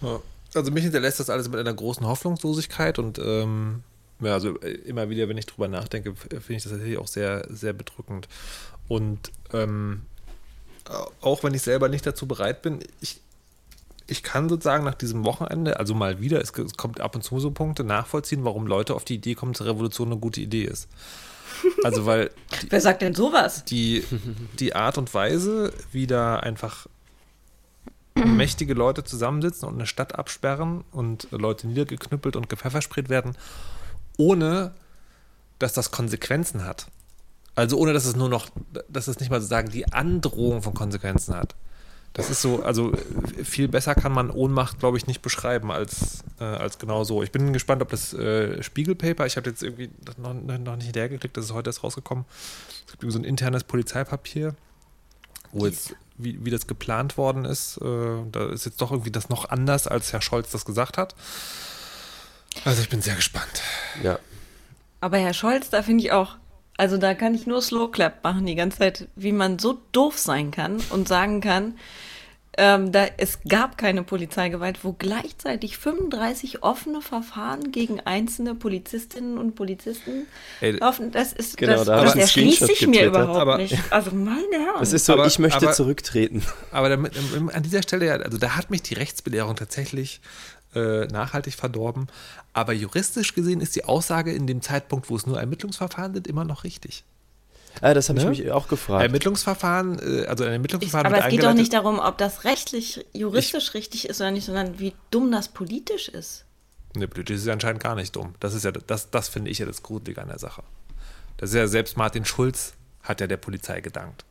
Speaker 1: Ja also mich hinterlässt das alles mit einer großen Hoffnungslosigkeit und ähm, ja, also äh, immer wieder, wenn ich drüber nachdenke, finde ich das natürlich auch sehr, sehr bedrückend. Und ähm, auch wenn ich selber nicht dazu bereit bin, ich, ich kann sozusagen nach diesem Wochenende, also mal wieder, es, es kommt ab und zu so Punkte, nachvollziehen, warum Leute auf die Idee kommen, dass Revolution eine gute Idee ist. Also weil.
Speaker 2: Die, Wer sagt denn sowas?
Speaker 1: Die, die Art und Weise, wie da einfach mächtige Leute zusammensitzen und eine Stadt absperren und Leute niedergeknüppelt und gepfeffersprayt werden, ohne dass das Konsequenzen hat. Also ohne dass es nur noch, dass es nicht mal sozusagen die Androhung von Konsequenzen hat. Das ist so, also viel besser kann man Ohnmacht, glaube ich, nicht beschreiben als, äh, als genau so. Ich bin gespannt, ob das äh, Spiegelpaper, ich habe jetzt irgendwie noch, noch nicht hinterhergeklickt, das ist heute erst rausgekommen. Es gibt so ein internes Polizeipapier, wo jetzt wie, wie das geplant worden ist. Äh, da ist jetzt doch irgendwie das noch anders, als Herr Scholz das gesagt hat. Also ich bin sehr gespannt.
Speaker 3: Ja.
Speaker 2: Aber Herr Scholz, da finde ich auch, also da kann ich nur Slow Clap machen die ganze Zeit, wie man so doof sein kann und sagen kann, ähm, da, es gab keine Polizeigewalt, wo gleichzeitig 35 offene Verfahren gegen einzelne Polizistinnen und Polizisten
Speaker 1: Ey,
Speaker 2: laufen. Das ist,
Speaker 3: Genau,
Speaker 2: das,
Speaker 3: da
Speaker 2: das erschließt sich mir überhaupt
Speaker 1: Aber-
Speaker 2: nicht. Also meine Herren.
Speaker 3: Das ist so,
Speaker 1: Aber-
Speaker 3: ich möchte
Speaker 1: aber-
Speaker 3: zurücktreten.
Speaker 1: Aber damit, an dieser Stelle, ja, also da hat mich die Rechtsbelehrung tatsächlich äh, nachhaltig verdorben. Aber juristisch gesehen ist die Aussage in dem Zeitpunkt, wo es nur Ermittlungsverfahren sind, immer noch richtig.
Speaker 3: Ah, das habe
Speaker 1: Ne?
Speaker 3: ich mich auch gefragt.
Speaker 1: Ermittlungsverfahren, äh, also ein
Speaker 2: ich,
Speaker 1: Ermittlungsverfahren
Speaker 2: aber
Speaker 1: wird
Speaker 2: es geht doch nicht darum, ob das rechtlich, juristisch richtig ist oder nicht, sondern wie dumm das politisch ist.
Speaker 1: Ne, politisch ist ja anscheinend gar nicht dumm. Das ist ja, das, das finde ich ja das Gruselige an der Sache. Das ist ja selbst Martin Schulz hat ja der Polizei gedankt.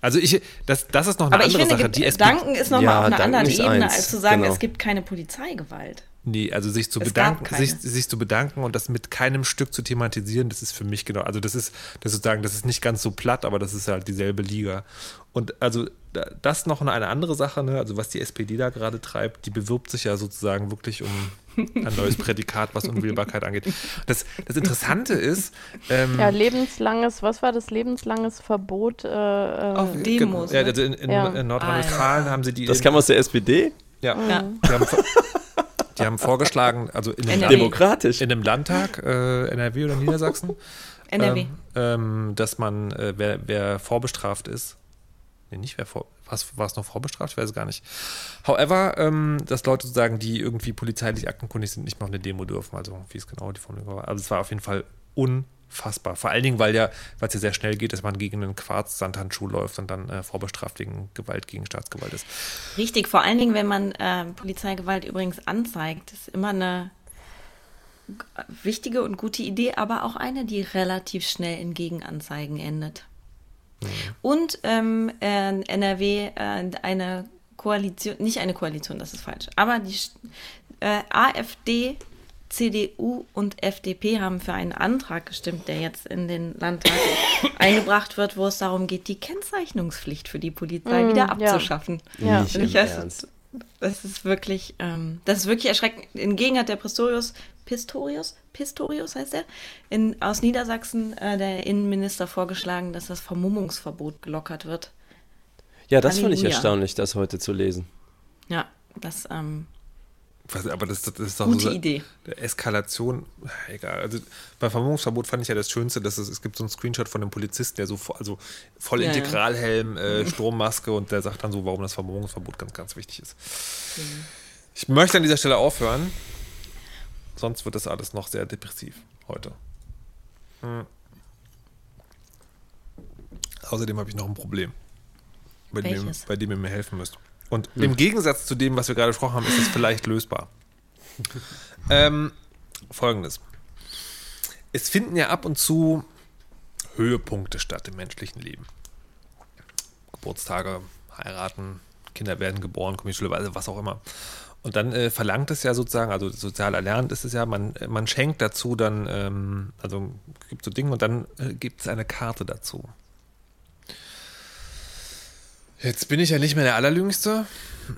Speaker 1: Also ich, das, das ist noch eine
Speaker 2: Aber ich
Speaker 1: andere
Speaker 2: finde,
Speaker 1: Sache. Die
Speaker 2: Danken ist nochmal
Speaker 3: Ja,
Speaker 2: auf einer anderen Ebene,
Speaker 3: eins,
Speaker 2: als zu sagen,
Speaker 3: genau.
Speaker 2: es gibt keine Polizeigewalt.
Speaker 1: Nee, also sich zu
Speaker 2: Es
Speaker 1: bedanken, sich, sich zu bedanken und das mit keinem Stück zu thematisieren, das ist für mich genau, also das ist, das sozusagen, das ist nicht ganz so platt, aber das ist halt dieselbe Liga. Und also da- das noch eine andere Sache, ne? also was die SPD da gerade treibt, die bewirbt sich ja sozusagen wirklich um ein neues Prädikat, was Unwählbarkeit angeht. Das, das Interessante ist, ähm,
Speaker 4: Ja, lebenslanges, was war das? Lebenslanges Verbot? Äh, äh,
Speaker 2: Auf Demos.
Speaker 1: ja,
Speaker 2: ne?
Speaker 1: also in, in,
Speaker 4: Ja.
Speaker 1: in Nordrhein-Westfalen haben sie die,
Speaker 3: das kam aus der SPD?
Speaker 1: ja,
Speaker 2: Ja.
Speaker 1: die haben, vorgeschlagen, also in. Land,
Speaker 3: Demokratisch.
Speaker 1: in dem Landtag, äh, NRW oder Niedersachsen,
Speaker 2: NRW.
Speaker 1: Ähm, ähm, dass man, äh, wer, wer vorbestraft ist, nee, nicht wer vor, was war es noch vorbestraft? Ich weiß es gar nicht. However, ähm, dass Leute sozusagen, die irgendwie polizeilich aktenkundig sind, nicht mehr auf eine Demo dürfen. Also wie es genau die Formulierung war. Also es war auf jeden Fall unfassbar. Vor allen Dingen, weil ja, weil es ja sehr schnell geht, dass man gegen einen Quarz-Sandhandschuh läuft und dann äh, vorbestraft wegen Gewalt gegen Staatsgewalt ist.
Speaker 2: Richtig, vor allen Dingen, wenn man ähm, Polizeigewalt übrigens anzeigt, ist immer eine wichtige und gute Idee, aber auch eine, die relativ schnell in Gegenanzeigen endet. Und ähm, äh, NRW äh, eine Koalition, nicht eine Koalition, das ist falsch, aber die äh, AfD, CDU und FDP haben für einen Antrag gestimmt, der jetzt in den Landtag eingebracht wird, wo es darum geht, die Kennzeichnungspflicht für die Polizei
Speaker 4: Mm,
Speaker 2: wieder abzuschaffen.
Speaker 4: Ja.
Speaker 3: Nicht
Speaker 2: ich weiß,
Speaker 3: Ernst.
Speaker 2: das ist wirklich, ähm, das ist wirklich erschreckend. Hingegen hat der Pistorius, Pistorius, Pistorius heißt er, in, aus Niedersachsen, äh, der Innenminister vorgeschlagen, dass das Vermummungsverbot gelockert wird.
Speaker 3: Ja, das fand ich
Speaker 2: Halleluja.
Speaker 3: erstaunlich, das heute zu lesen.
Speaker 2: Ja, das, ähm,
Speaker 1: Ich weiß, aber das, das ist doch
Speaker 2: Gute
Speaker 1: so
Speaker 2: Idee.
Speaker 1: Eskalation, egal. Also bei Vermummungsverbot fand ich ja das Schönste, dass es, es gibt so einen Screenshot von einem Polizisten, der so also voll
Speaker 2: Ja, ja.
Speaker 1: Integralhelm, äh, Strommaske und der sagt dann so, warum das Vermummungsverbot ganz, ganz wichtig ist. Ich möchte an dieser Stelle aufhören, sonst wird das alles noch sehr depressiv heute. Hm. Außerdem habe ich noch ein Problem, bei dem, bei dem ihr mir helfen müsst. Und im Gegensatz zu dem, was wir gerade gesprochen haben, ist es vielleicht lösbar. ähm, Folgendes. Es finden ja ab und zu Höhepunkte statt im menschlichen Leben. Geburtstage, heiraten, Kinder werden geboren, Schule, also was auch immer. Und dann äh, verlangt es ja sozusagen, also sozial erlernt ist es ja, man, äh, man schenkt dazu dann, ähm, also gibt so Dinge und dann äh, gibt es eine Karte dazu. Jetzt bin ich ja nicht mehr der Allerjüngste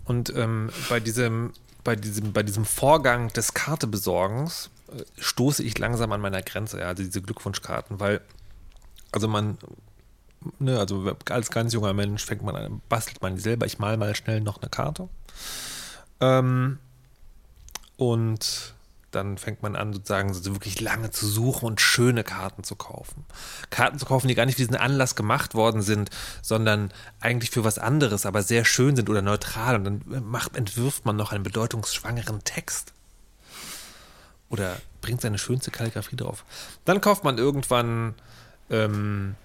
Speaker 1: und ähm, bei diesem, bei diesem, bei diesem Vorgang des Kartebesorgens äh, stoße ich langsam an meiner Grenze, ja, also diese Glückwunschkarten, weil, also man, ne, also als ganz junger Mensch fängt man an, bastelt man selber, ich mal mal schnell noch eine Karte. Ähm, und dann fängt man an, sozusagen so wirklich lange zu suchen und schöne Karten zu kaufen. Karten zu kaufen, die gar nicht für diesen Anlass gemacht worden sind, sondern eigentlich für was anderes, aber sehr schön sind oder neutral. Und dann macht, entwirft man noch einen bedeutungsschwangeren Text. Oder bringt seine schönste Kalligrafie drauf. Dann kauft man irgendwann ähm,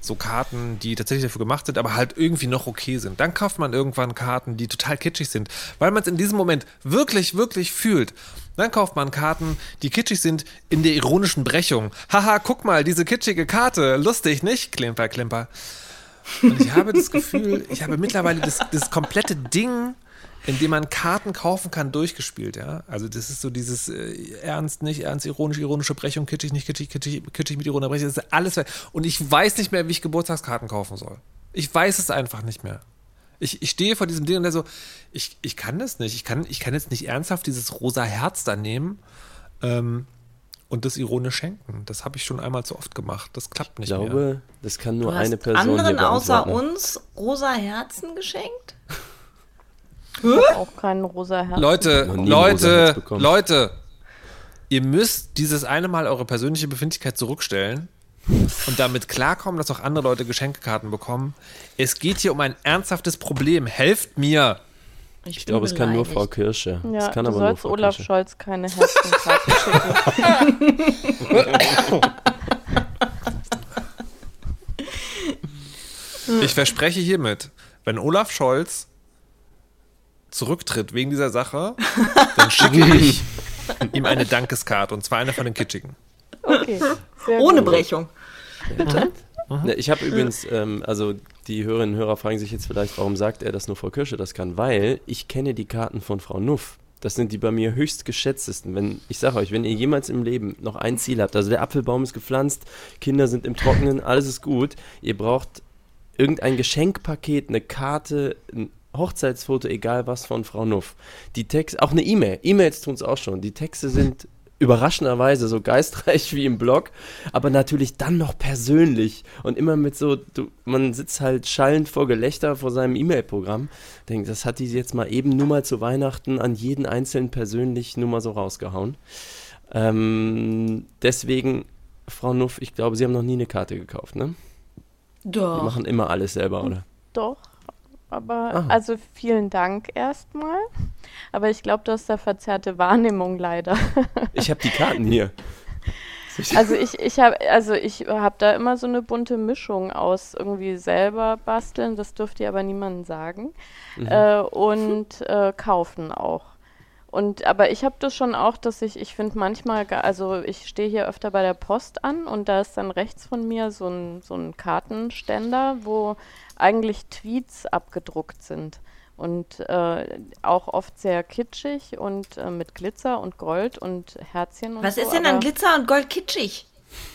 Speaker 1: so Karten, die tatsächlich dafür gemacht sind, aber halt irgendwie noch okay sind. Dann kauft man irgendwann Karten, die total kitschig sind, weil man es in diesem Moment wirklich, wirklich fühlt. Dann kauft man Karten, die kitschig sind in der ironischen Brechung. Haha, guck mal, diese kitschige Karte. Lustig, nicht? Klimper, klimper. Und ich habe das Gefühl, ich habe mittlerweile das, das komplette Ding in dem man Karten kaufen kann, durchgespielt, ja. Also das ist so dieses äh, ernst, nicht ernst, ironisch, ironische Brechung, kitschig, nicht kitschig, kitschig, kitschig mit ironischer Brechung, das ist alles. Und ich weiß nicht mehr, wie ich Geburtstagskarten kaufen soll. Ich weiß es einfach nicht mehr. Ich, ich stehe vor diesem Ding und der so, ich, ich kann das nicht. Ich kann, ich kann jetzt nicht ernsthaft dieses rosa Herz da nehmen ähm, und das ironisch schenken. Das habe ich schon einmal zu oft gemacht. Das klappt nicht
Speaker 3: mehr. Ich glaube,
Speaker 1: mehr.
Speaker 3: das kann nur eine Person
Speaker 2: anderen außer uns rosa Herzen geschenkt?
Speaker 4: Auch keinen rosa Herzen.
Speaker 1: Leute, Leute, Leute, ihr müsst dieses eine Mal eure persönliche Befindlichkeit zurückstellen und damit klarkommen, dass auch andere Leute Geschenkekarten bekommen. Es geht hier um ein ernsthaftes Problem. Helft mir!
Speaker 3: Ich, ich glaube, es kann nur Frau Kirsche.
Speaker 4: Ja,
Speaker 3: es kann
Speaker 4: du
Speaker 3: aber
Speaker 4: sollst
Speaker 3: nur Frau
Speaker 4: Olaf
Speaker 3: Kirsche.
Speaker 4: Scholz keine Herzenkarten schicken.
Speaker 1: Ich verspreche hiermit, wenn Olaf Scholz zurücktritt wegen dieser Sache, dann schicke ich ihm eine Dankeskarte und zwar eine von den Kitschigen.
Speaker 4: Okay.
Speaker 2: Ohne gut. Brechung.
Speaker 3: Bitte? Mhm. Ich habe übrigens, ähm, also die Hörerinnen und Hörer fragen sich jetzt vielleicht, warum sagt er, dass nur Frau Kirsche das kann? Weil ich kenne die Karten von Frau Nuff. Das sind die bei mir höchst geschätztesten. Wenn, ich sage euch, wenn ihr jemals im Leben noch ein Ziel habt, also der Apfelbaum ist gepflanzt, Kinder sind im Trockenen, alles ist gut, ihr braucht irgendein Geschenkpaket, eine Karte, ein Hochzeitsfoto, egal was von Frau Nuff. Die Text, auch eine E-Mail. E-Mails tun es auch schon. Die Texte sind überraschenderweise so geistreich wie im Blog, aber natürlich dann noch persönlich und immer mit so, du, man sitzt halt schallend vor Gelächter vor seinem E-Mail-Programm, denkt, das hat die jetzt mal eben nur mal zu Weihnachten an jeden einzelnen persönlich nur mal so rausgehauen. Ähm, deswegen, Frau Nuff, ich glaube, Sie haben noch nie eine Karte gekauft, ne?
Speaker 2: Doch.
Speaker 3: Die machen immer alles selber, oder?
Speaker 4: Doch. Aber Aha. also vielen Dank erstmal. Aber ich glaube, du hast da verzerrte Wahrnehmung leider.
Speaker 3: ich habe die Karten hier.
Speaker 4: Also ich, ich habe also ich habe da immer so eine bunte Mischung aus irgendwie selber basteln, das dürft ihr aber niemandem sagen. Mhm. Äh, und äh, kaufen auch. Und aber ich habe das schon auch, dass ich, ich finde manchmal, also ich stehe hier öfter bei der Post an und da ist dann rechts von mir so ein, so ein Kartenständer, wo eigentlich Tweets abgedruckt sind. Und äh, auch oft sehr kitschig und äh, mit Glitzer und Gold und Herzchen und
Speaker 2: Was
Speaker 4: so,
Speaker 2: ist denn an Glitzer und Gold kitschig?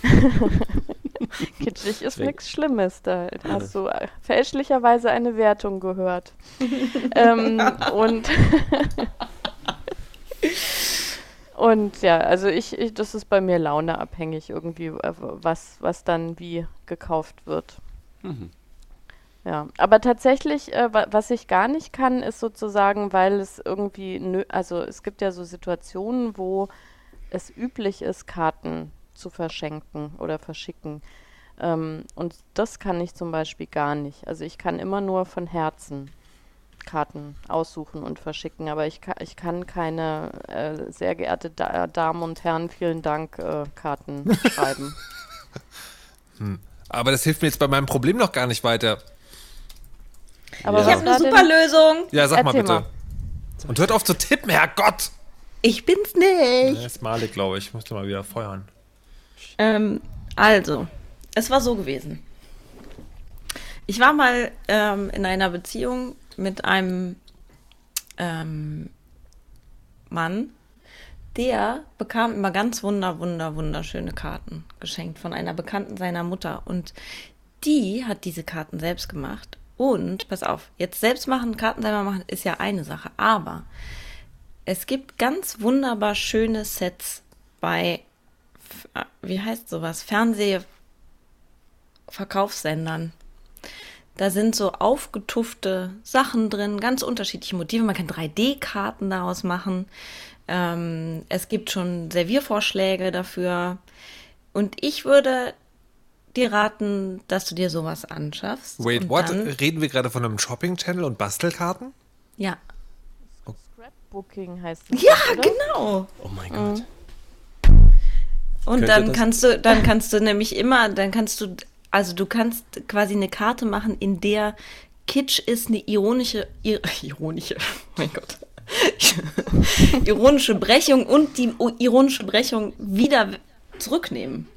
Speaker 4: kitschig ist nichts Schlimmes. Da hast du äh, fälschlicherweise eine Wertung gehört. ähm, und Und ja, also ich, ich, das ist bei mir launeabhängig irgendwie, äh, was, was dann wie gekauft wird. Mhm. Ja, aber tatsächlich, äh, was ich gar nicht kann, ist sozusagen, weil es irgendwie, nö also es gibt ja so Situationen, wo es üblich ist, Karten zu verschenken oder verschicken. Ähm, und das kann ich zum Beispiel gar nicht. Also ich kann immer nur von Herzen Karten aussuchen und verschicken, aber ich, kann, ich kann keine äh, sehr geehrte da Damen und Herren, vielen Dank äh, Karten schreiben.
Speaker 1: Hm. Aber das hilft mir jetzt bei meinem Problem noch gar nicht weiter.
Speaker 2: Aber ich habe eine super Lösung.
Speaker 1: Ja, sag Erzähl mal bitte. Mal. Und hört auf zu tippen, Herrgott!
Speaker 2: Ich bin's nicht.
Speaker 1: Ja, ist Malik, glaube ich. Ich musste mal wieder feuern.
Speaker 2: Ähm, also, es war so gewesen. Ich war mal ähm, in einer Beziehung mit einem ähm, Mann, der bekam immer ganz wunder, wunder, wunderschöne Karten geschenkt von einer Bekannten seiner Mutter. Und die hat diese Karten selbst gemacht. Und, pass auf, jetzt selbst machen, Karten selber machen, ist ja eine Sache. Aber es gibt ganz wunderbar schöne Sets bei, wie heißt sowas, Fernsehverkaufssendern. Da sind so aufgetuffte Sachen drin, ganz unterschiedliche Motive. Man kann 3D-Karten daraus machen. Ähm, es gibt schon Serviervorschläge dafür. Und ich würde dir raten, dass du dir sowas anschaffst.
Speaker 1: Wait, what? Reden wir gerade von einem Shopping-Channel und Bastelkarten?
Speaker 2: Ja.
Speaker 4: Scrapbooking heißt das.
Speaker 2: Ja, oder? genau.
Speaker 3: Oh mein Gott.
Speaker 2: Und Könnte dann kannst du, dann kannst du nämlich immer, dann kannst du also du kannst quasi eine Karte machen, in der Kitsch ist eine ironische, ir ironische, mein Gott, ironische Brechung und die ironische Brechung wieder zurücknehmen.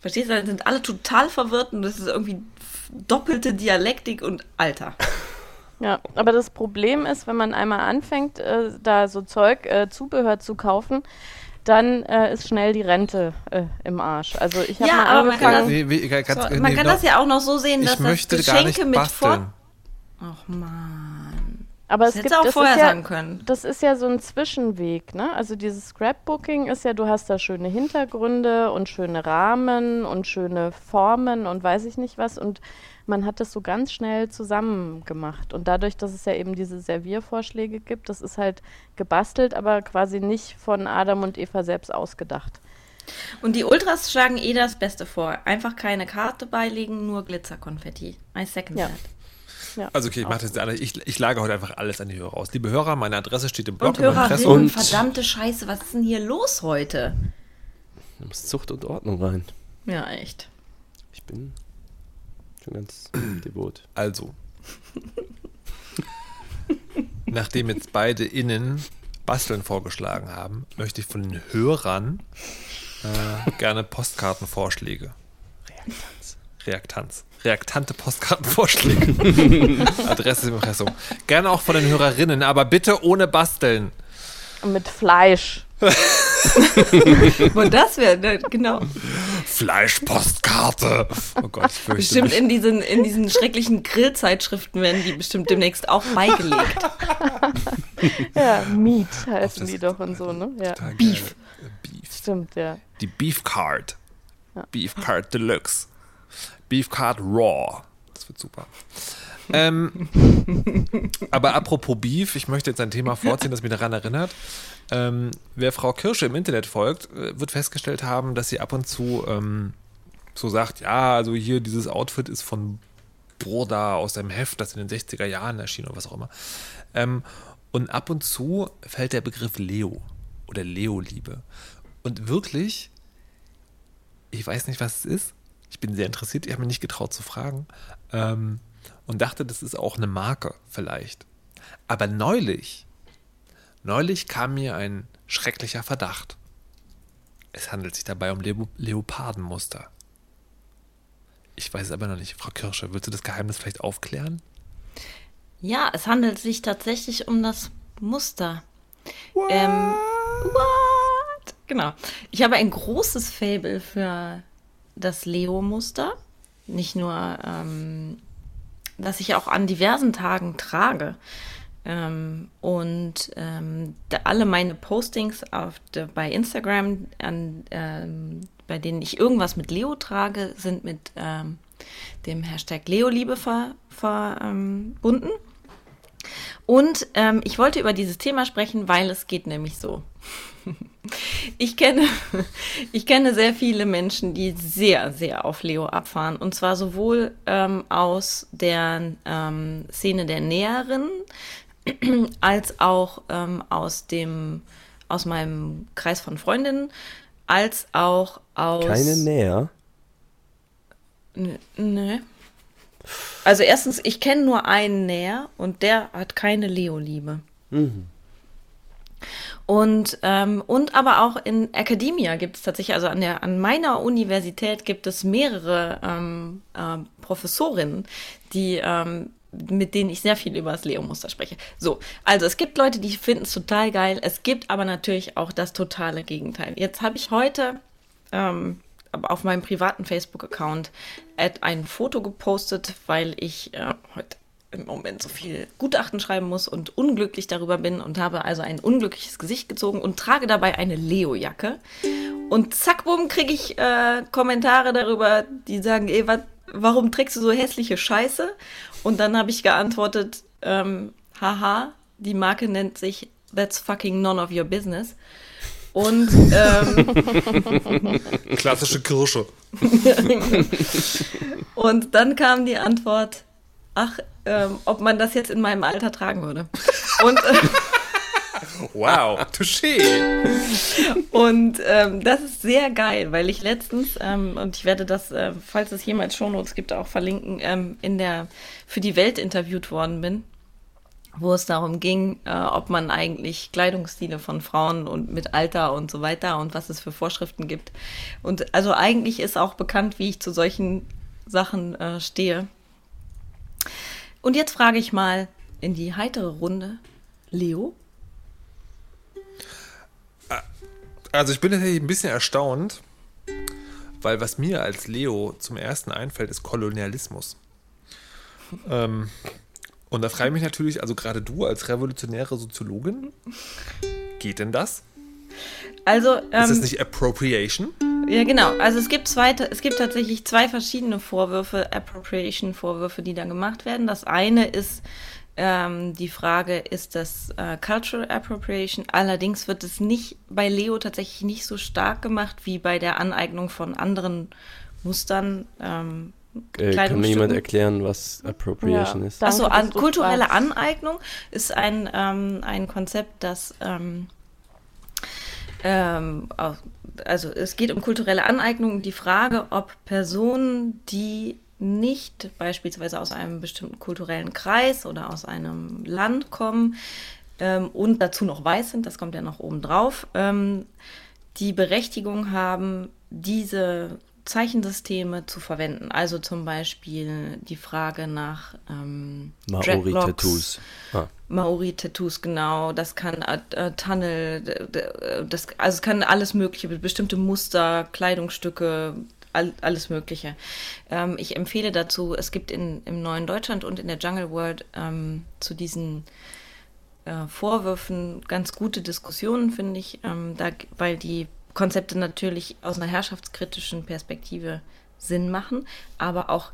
Speaker 2: Verstehst du? Dann sind alle total verwirrt und das ist irgendwie doppelte Dialektik und Alter.
Speaker 4: Ja, aber das Problem ist, wenn man einmal anfängt, äh, da so Zeug, äh, Zubehör zu kaufen, dann äh, ist schnell die Rente äh, im Arsch. Also ich habe ja, mal aber angefangen. Man kann, das,
Speaker 2: nee, wie, ganz, so, man nee, kann das ja auch noch so sehen, dass das Geschenke mit vor. Ach man.
Speaker 4: Aber das es gibt auch vorher ja, sagen können. Das ist ja so ein Zwischenweg, ne? Also dieses Scrapbooking ist ja, du hast da schöne Hintergründe und schöne Rahmen und schöne Formen und weiß ich nicht was und man hat das so ganz schnell zusammen gemacht. Und dadurch, dass es ja eben diese Serviervorschläge gibt, das ist halt gebastelt, aber quasi nicht von Adam und Eva selbst ausgedacht.
Speaker 2: Und die Ultras schlagen eh das Beste vor. Einfach keine Karte beilegen, nur Glitzerkonfetti. I second ja. that.
Speaker 1: Ja, also okay, ich mache das alles. Ich, ich lage heute einfach alles an die Hörer aus. Liebe Hörer, meine Adresse steht im Blog.
Speaker 2: Und Hörerinnen, und verdammte Scheiße, was ist denn hier los heute?
Speaker 3: Da muss Zucht und Ordnung rein.
Speaker 2: Ja, echt.
Speaker 3: Ich bin schon ganz devot.
Speaker 1: Also. Nachdem jetzt beide innen Basteln vorgeschlagen haben, möchte ich von den Hörern äh, gerne Postkartenvorschläge. Reaktanz. Reaktanz. Reaktante Postkartenvorschläge. Adresse Impressum. Gerne auch von den Hörerinnen, aber bitte ohne Basteln.
Speaker 4: Mit Fleisch.
Speaker 2: Und das wäre, ne, genau.
Speaker 1: Fleischpostkarte. Oh Gott, ich
Speaker 2: fürchte Bestimmt mich. in diesen, in diesen schrecklichen Grillzeitschriften werden die bestimmt demnächst auch beigelegt.
Speaker 4: ja, Meat heißen die doch und so, ne? Ja.
Speaker 2: Beef.
Speaker 4: Beef. Stimmt, ja.
Speaker 1: Die Beef Card. Ja. Beef Card Deluxe. Beef Card Raw. Das wird super. ähm, aber apropos Beef, ich möchte jetzt ein Thema vorziehen, das mich daran erinnert. Ähm, wer Frau Kirsche im Internet folgt, äh, wird festgestellt haben, dass sie ab und zu ähm, so sagt, ja, also hier dieses Outfit ist von Burda aus einem Heft, das in den 60er Jahren erschien oder was auch immer. Ähm, und ab und zu fällt der Begriff Leo oder Leo-Liebe. Und wirklich, ich weiß nicht, was es ist. Ich bin sehr interessiert, ich habe mich nicht getraut zu fragen. Ähm, und dachte, das ist auch eine Marke vielleicht. Aber neulich Neulich kam mir ein schrecklicher Verdacht. Es handelt sich dabei um Le Leopardenmuster. Ich weiß es aber noch nicht. Frau Kirsche, willst du das Geheimnis vielleicht aufklären?
Speaker 2: Ja, es handelt sich tatsächlich um das Muster. What? Ähm, what? Genau. Ich habe ein großes Fable für das Leo-Muster. Nicht nur, ähm, dass ich auch an diversen Tagen trage. Ähm, und ähm, alle meine Postings auf de, bei Instagram, an, ähm, bei denen ich irgendwas mit Leo trage, sind mit ähm, dem Hashtag Leoliebe ver, verbunden. Und ähm, ich wollte über dieses Thema sprechen, weil es geht nämlich so. Ich kenne, ich kenne sehr viele Menschen, die sehr, sehr auf Leo abfahren. Und zwar sowohl ähm, aus der ähm, Szene der Näheren, als auch ähm, aus dem aus meinem Kreis von Freundinnen, als auch aus.
Speaker 3: Keine näher?
Speaker 2: Ne. Also erstens, ich kenne nur einen näher und der hat keine Leo-Liebe. Mhm. Und, ähm, und aber auch in Academia gibt es tatsächlich, also an, der, an meiner Universität gibt es mehrere ähm, äh, Professorinnen, die ähm, mit denen ich sehr viel über das Leo-Muster spreche. So, also es gibt Leute, die finden es total geil. Es gibt aber natürlich auch das totale Gegenteil. Jetzt habe ich heute ähm, auf meinem privaten Facebook-Account ein Foto gepostet, weil ich äh, heute im Moment so viel Gutachten schreiben muss und unglücklich darüber bin und habe also ein unglückliches Gesicht gezogen und trage dabei eine Leo-Jacke. Und zack, bumm, kriege ich äh, Kommentare darüber, die sagen, ey, wat, warum trägst du so hässliche Scheiße? Und dann habe ich geantwortet, ähm, haha, die Marke nennt sich That's fucking none of your business. Und ähm,
Speaker 1: klassische Kirsche.
Speaker 2: und dann kam die Antwort, ach, ähm, ob man das jetzt in meinem Alter tragen würde. Und äh,
Speaker 1: Wow, touché.
Speaker 2: Und ähm, das ist sehr geil, weil ich letztens, ähm, und ich werde das, äh, falls es jemals Shownotes gibt, auch verlinken, ähm, in der für die Welt interviewt worden bin, wo es darum ging, äh, ob man eigentlich Kleidungsstile von Frauen und mit Alter und so weiter und was es für Vorschriften gibt. Und also eigentlich ist auch bekannt, wie ich zu solchen Sachen äh, stehe. Und jetzt frage ich mal, in die heitere Runde. Leo?
Speaker 1: Also ich bin tatsächlich ein bisschen erstaunt, weil was mir als Leo zum ersten einfällt, ist Kolonialismus. ähm, und da frage ich mich natürlich, also gerade du als revolutionäre Soziologin, geht denn das?
Speaker 2: Also,
Speaker 1: ähm, ist das nicht Appropriation?
Speaker 2: Ja, genau. Also es gibt zwei, es gibt tatsächlich zwei verschiedene Vorwürfe, Appropriation-Vorwürfe, die da gemacht werden. Das eine ist ähm, die Frage, ist das äh, Cultural Appropriation? Allerdings wird es nicht bei Leo tatsächlich nicht so stark gemacht wie bei der Aneignung von anderen Mustern. Ähm,
Speaker 3: äh, kann mir jemand erklären, was Appropriation ja, ist?
Speaker 2: Achso, an, kulturelle Aneignung ist ein, ähm, ein Konzept, das ähm, ähm, also es geht um kulturelle Aneignung die Frage, ob Personen, die nicht beispielsweise aus einem bestimmten kulturellen Kreis oder aus einem Land kommen ähm, und dazu noch weiß sind, das kommt ja noch oben drauf, ähm, die Berechtigung haben, diese Zeichensysteme zu verwenden. Also zum Beispiel die Frage nach ähm,
Speaker 3: Maori-Tattoos.
Speaker 2: Ah. Maori-Tattoos, genau. Das kann äh, äh Tunnel, das, also es kann alles Mögliche, bestimmte Muster, Kleidungsstücke, all, alles Mögliche. Ähm, ich empfehle dazu, es gibt in, im neuen Deutschland und in der Jungle World ähm, zu diesen äh, Vorwürfen ganz gute Diskussionen, finde ich, ähm, da, weil die Konzepte natürlich aus einer herrschaftskritischen Perspektive Sinn machen, aber auch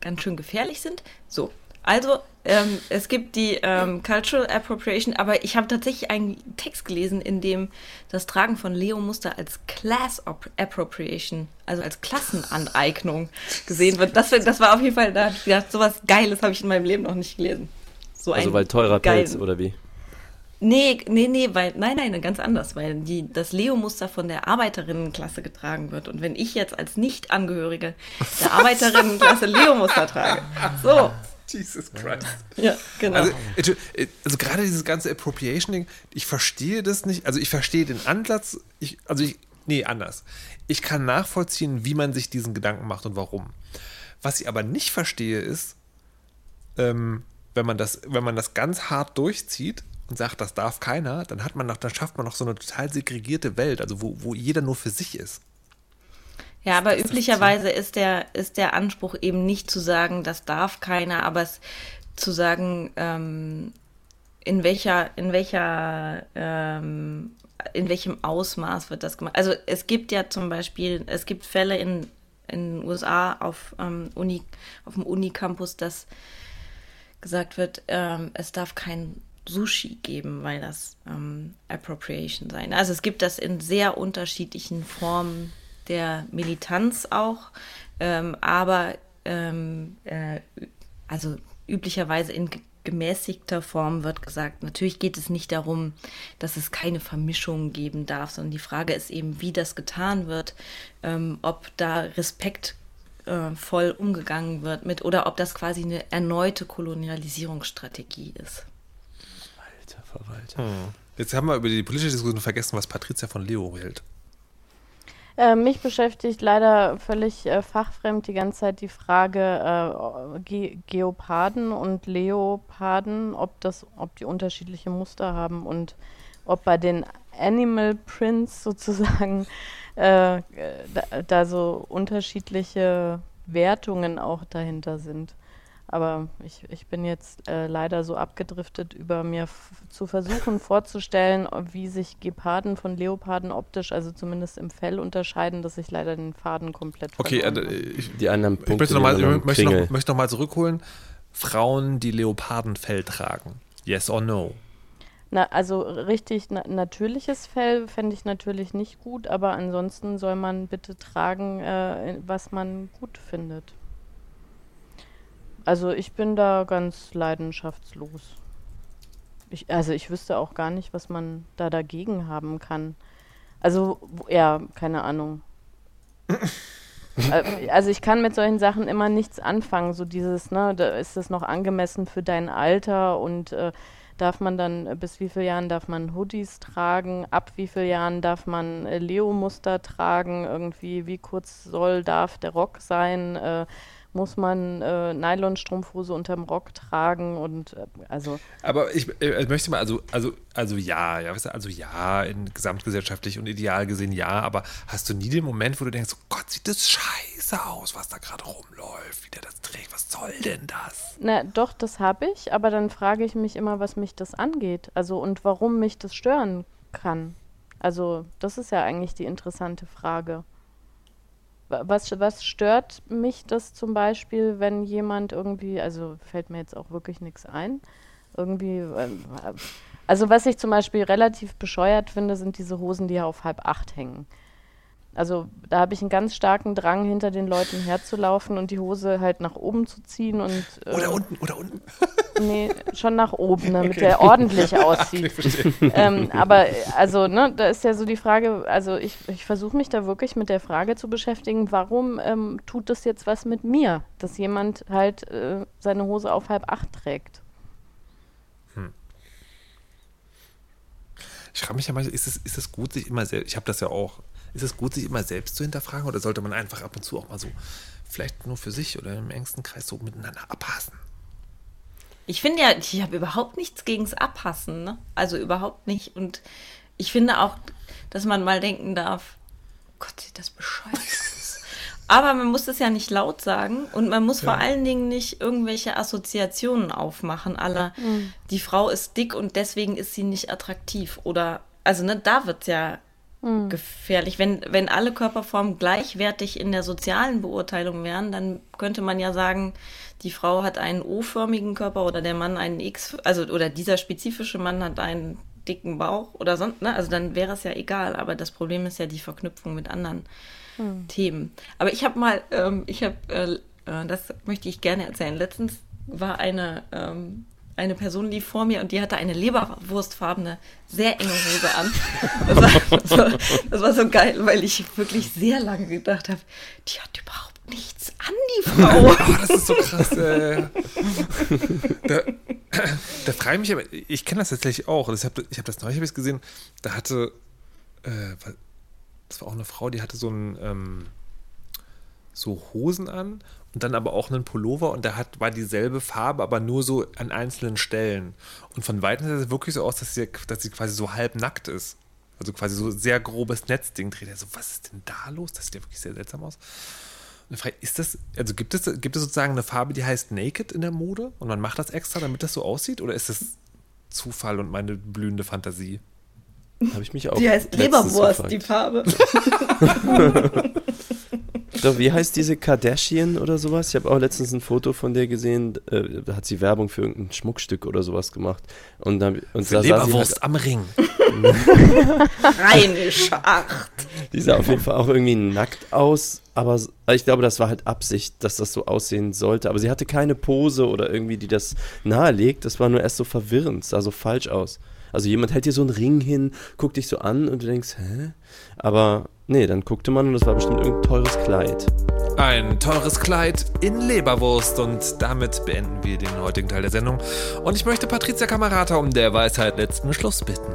Speaker 2: ganz schön gefährlich sind. So, also ähm, es gibt die ähm, Cultural Appropriation, aber ich habe tatsächlich einen Text gelesen, in dem das Tragen von Leo-Muster als Class Appropriation, also als Klassenaneignung gesehen wird. Das, das war auf jeden Fall, da habe ich gedacht, sowas Geiles habe ich in meinem Leben noch nicht gelesen.
Speaker 3: So also weil teurer Pelz oder wie?
Speaker 2: Nee, nee, nee, weil, nein, nein, ganz anders, weil die, das Leo-Muster von der Arbeiterinnenklasse getragen wird. Und wenn ich jetzt als Nicht-Angehörige der Arbeiterinnenklasse Leo-Muster trage, so.
Speaker 1: Jesus Christ.
Speaker 2: Ja, genau.
Speaker 1: Also, also gerade dieses ganze Appropriation-Ding, ich verstehe das nicht. Also ich verstehe den Ansatz, ich, also ich, nee, anders. Ich kann nachvollziehen, wie man sich diesen Gedanken macht und warum. Was ich aber nicht verstehe, ist, ähm, wenn man das, wenn man das ganz hart durchzieht, und sagt, das darf keiner, dann hat man noch, dann schafft man noch so eine total segregierte Welt, also wo, wo jeder nur für sich ist.
Speaker 2: Ja, aber das üblicherweise ist der, ist der Anspruch eben nicht zu sagen, das darf keiner, aber es zu sagen, ähm, in welcher, in welcher, ähm, in welchem Ausmaß wird das gemacht. Also es gibt ja zum Beispiel, es gibt Fälle in, in den USA auf, ähm, Uni, auf dem Unicampus, dass gesagt wird, ähm, es darf kein Sushi geben, weil das ähm, Appropriation sein. Also es gibt das in sehr unterschiedlichen Formen der Militanz auch, ähm, aber ähm, äh, also üblicherweise in gemäßigter Form wird gesagt, natürlich geht es nicht darum, dass es keine Vermischung geben darf, sondern die Frage ist eben, wie das getan wird, ähm, ob da Respekt äh, voll umgegangen wird mit oder ob das quasi eine erneute Kolonialisierungsstrategie ist.
Speaker 1: Verwalter. Hm. Jetzt haben wir über die politische Diskussion vergessen, was Patricia von Leo hält.
Speaker 4: Äh, mich beschäftigt leider völlig äh, fachfremd die ganze Zeit die Frage äh, Ge Geoparden und Leoparden, ob das, ob die unterschiedliche Muster haben und ob bei den Animal Prints sozusagen äh, da, da so unterschiedliche Wertungen auch dahinter sind. Aber ich, ich bin jetzt äh, leider so abgedriftet, über mir zu versuchen vorzustellen, wie sich Geparden von Leoparden optisch, also zumindest im Fell unterscheiden, dass ich leider den Faden komplett
Speaker 1: Okay, äh, ich,
Speaker 3: die anderen Punkte.
Speaker 1: Ich möchte nochmal noch, möchte noch, möchte noch mal zurückholen. Frauen, die Leopardenfell tragen. Yes or no?
Speaker 4: Na, also richtig na natürliches Fell fände ich natürlich nicht gut, aber ansonsten soll man bitte tragen, äh, was man gut findet. Also ich bin da ganz leidenschaftslos. Ich, also ich wüsste auch gar nicht, was man da dagegen haben kann. Also, ja, keine Ahnung. Äh, also ich kann mit solchen Sachen immer nichts anfangen. So dieses, ne, da ist es noch angemessen für dein Alter und äh, darf man dann, bis wie vielen Jahren darf man Hoodies tragen, ab wie vielen Jahren darf man äh, Leo-Muster tragen, irgendwie, wie kurz soll, darf der Rock sein, äh, muss man äh, Nylonstrumpfhose unterm Rock tragen und äh, also.
Speaker 1: Aber ich äh, möchte mal, also, also, also ja, ja, also ja, in gesamtgesellschaftlich und ideal gesehen ja, aber hast du nie den Moment, wo du denkst, oh Gott, sieht das scheiße aus, was da gerade rumläuft, wie der das trägt, was soll denn das?
Speaker 4: Na, doch, das habe ich, aber dann frage ich mich immer, was mich das angeht, also und warum mich das stören kann. Also, das ist ja eigentlich die interessante Frage. Was, was stört mich das zum Beispiel, wenn jemand irgendwie, also fällt mir jetzt auch wirklich nichts ein, irgendwie, ähm, also was ich zum Beispiel relativ bescheuert finde, sind diese Hosen, die auf halb acht hängen. Also da habe ich einen ganz starken Drang, hinter den Leuten herzulaufen und die Hose halt nach oben zu ziehen und.
Speaker 1: Äh, oder unten, oder unten.
Speaker 4: Nee, schon nach oben, damit okay. der ordentlich aussieht. Ähm, aber also, ne, da ist ja so die Frage, also ich, ich versuche mich da wirklich mit der Frage zu beschäftigen, warum ähm, tut das jetzt was mit mir, dass jemand halt äh, seine Hose auf halb acht trägt? Hm.
Speaker 1: Ich frage mich ja mal, ist es, ist es gut, sich immer sehr, ich habe das ja auch ist es gut, sich immer selbst zu hinterfragen oder sollte man einfach ab und zu auch mal so, vielleicht nur für sich oder im engsten Kreis so miteinander abpassen?
Speaker 2: Ich finde ja, ich habe überhaupt nichts gegens Abpassen, ne? Also überhaupt nicht. Und ich finde auch, dass man mal denken darf, Gott, sieht das bescheuert aus. Aber man muss das ja nicht laut sagen und man muss ja. vor allen Dingen nicht irgendwelche Assoziationen aufmachen, aller mhm. die Frau ist dick und deswegen ist sie nicht attraktiv. Oder, also ne, da wird es ja hm. gefährlich. Wenn, wenn alle Körperformen gleichwertig in der sozialen Beurteilung wären, dann könnte man ja sagen, die Frau hat einen O-förmigen Körper oder der Mann einen X, also oder dieser spezifische Mann hat einen dicken Bauch oder sonst, ne? Also dann wäre es ja egal. Aber das Problem ist ja die Verknüpfung mit anderen hm. Themen. Aber ich habe mal, ähm, ich habe, äh, äh, das möchte ich gerne erzählen. Letztens war eine ähm, eine Person lief vor mir und die hatte eine leberwurstfarbene, sehr enge Hose an. Das war, das war, das war so geil, weil ich wirklich sehr lange gedacht habe, die hat überhaupt nichts an, die Frau.
Speaker 1: oh, das ist so krass. Äh. Da, da frage ich mich aber, ich kenne das tatsächlich auch. Ich habe ich hab das neulich hab gesehen, da hatte, äh, das war auch eine Frau, die hatte so ein, ähm, so Hosen an und dann aber auch einen Pullover und der hat, war dieselbe Farbe, aber nur so an einzelnen Stellen. Und von weitem sieht es wirklich so aus, dass sie, dass sie quasi so halb nackt ist. Also quasi so sehr grobes Netzding dreht. Er so, was ist denn da los? Das sieht ja wirklich sehr seltsam aus. Und frage, ist das, also gibt es, gibt es sozusagen eine Farbe, die heißt Naked in der Mode und man macht das extra, damit das so aussieht? Oder ist das Zufall und meine blühende Fantasie?
Speaker 3: Habe ich mich auch.
Speaker 2: Die heißt Leberwurst, gefragt. die Farbe.
Speaker 3: Doch, wie heißt diese Kardashian oder sowas? Ich habe auch letztens ein Foto von der gesehen, äh, da hat sie Werbung für irgendein Schmuckstück oder sowas gemacht. Und, dann, und
Speaker 1: für da Leberwurst halt, am Ring.
Speaker 2: Rheinische Acht.
Speaker 3: Die sah auf jeden Fall auch irgendwie nackt aus, aber ich glaube, das war halt Absicht, dass das so aussehen sollte. Aber sie hatte keine Pose oder irgendwie, die das nahelegt. Das war nur erst so verwirrend, sah so falsch aus. Also jemand hält dir so einen Ring hin, guckt dich so an und du denkst, hä? Aber nee, dann guckte man und das war bestimmt irgendein teures Kleid.
Speaker 1: Ein teures Kleid in Leberwurst und damit beenden wir den heutigen Teil der Sendung. Und ich möchte Patricia Kamerata um der Weisheit letzten Schluss bitten.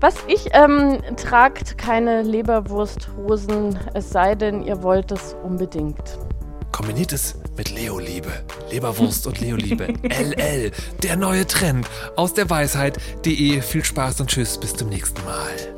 Speaker 4: Was ich, ähm, tragt keine Leberwursthosen, es sei denn, ihr wollt es unbedingt.
Speaker 1: Kombiniert es mit Leo-Liebe. Leberwurst und Leo-Liebe. LL, der neue Trend aus der Weisheit.de. Viel Spaß und Tschüss, bis zum nächsten Mal.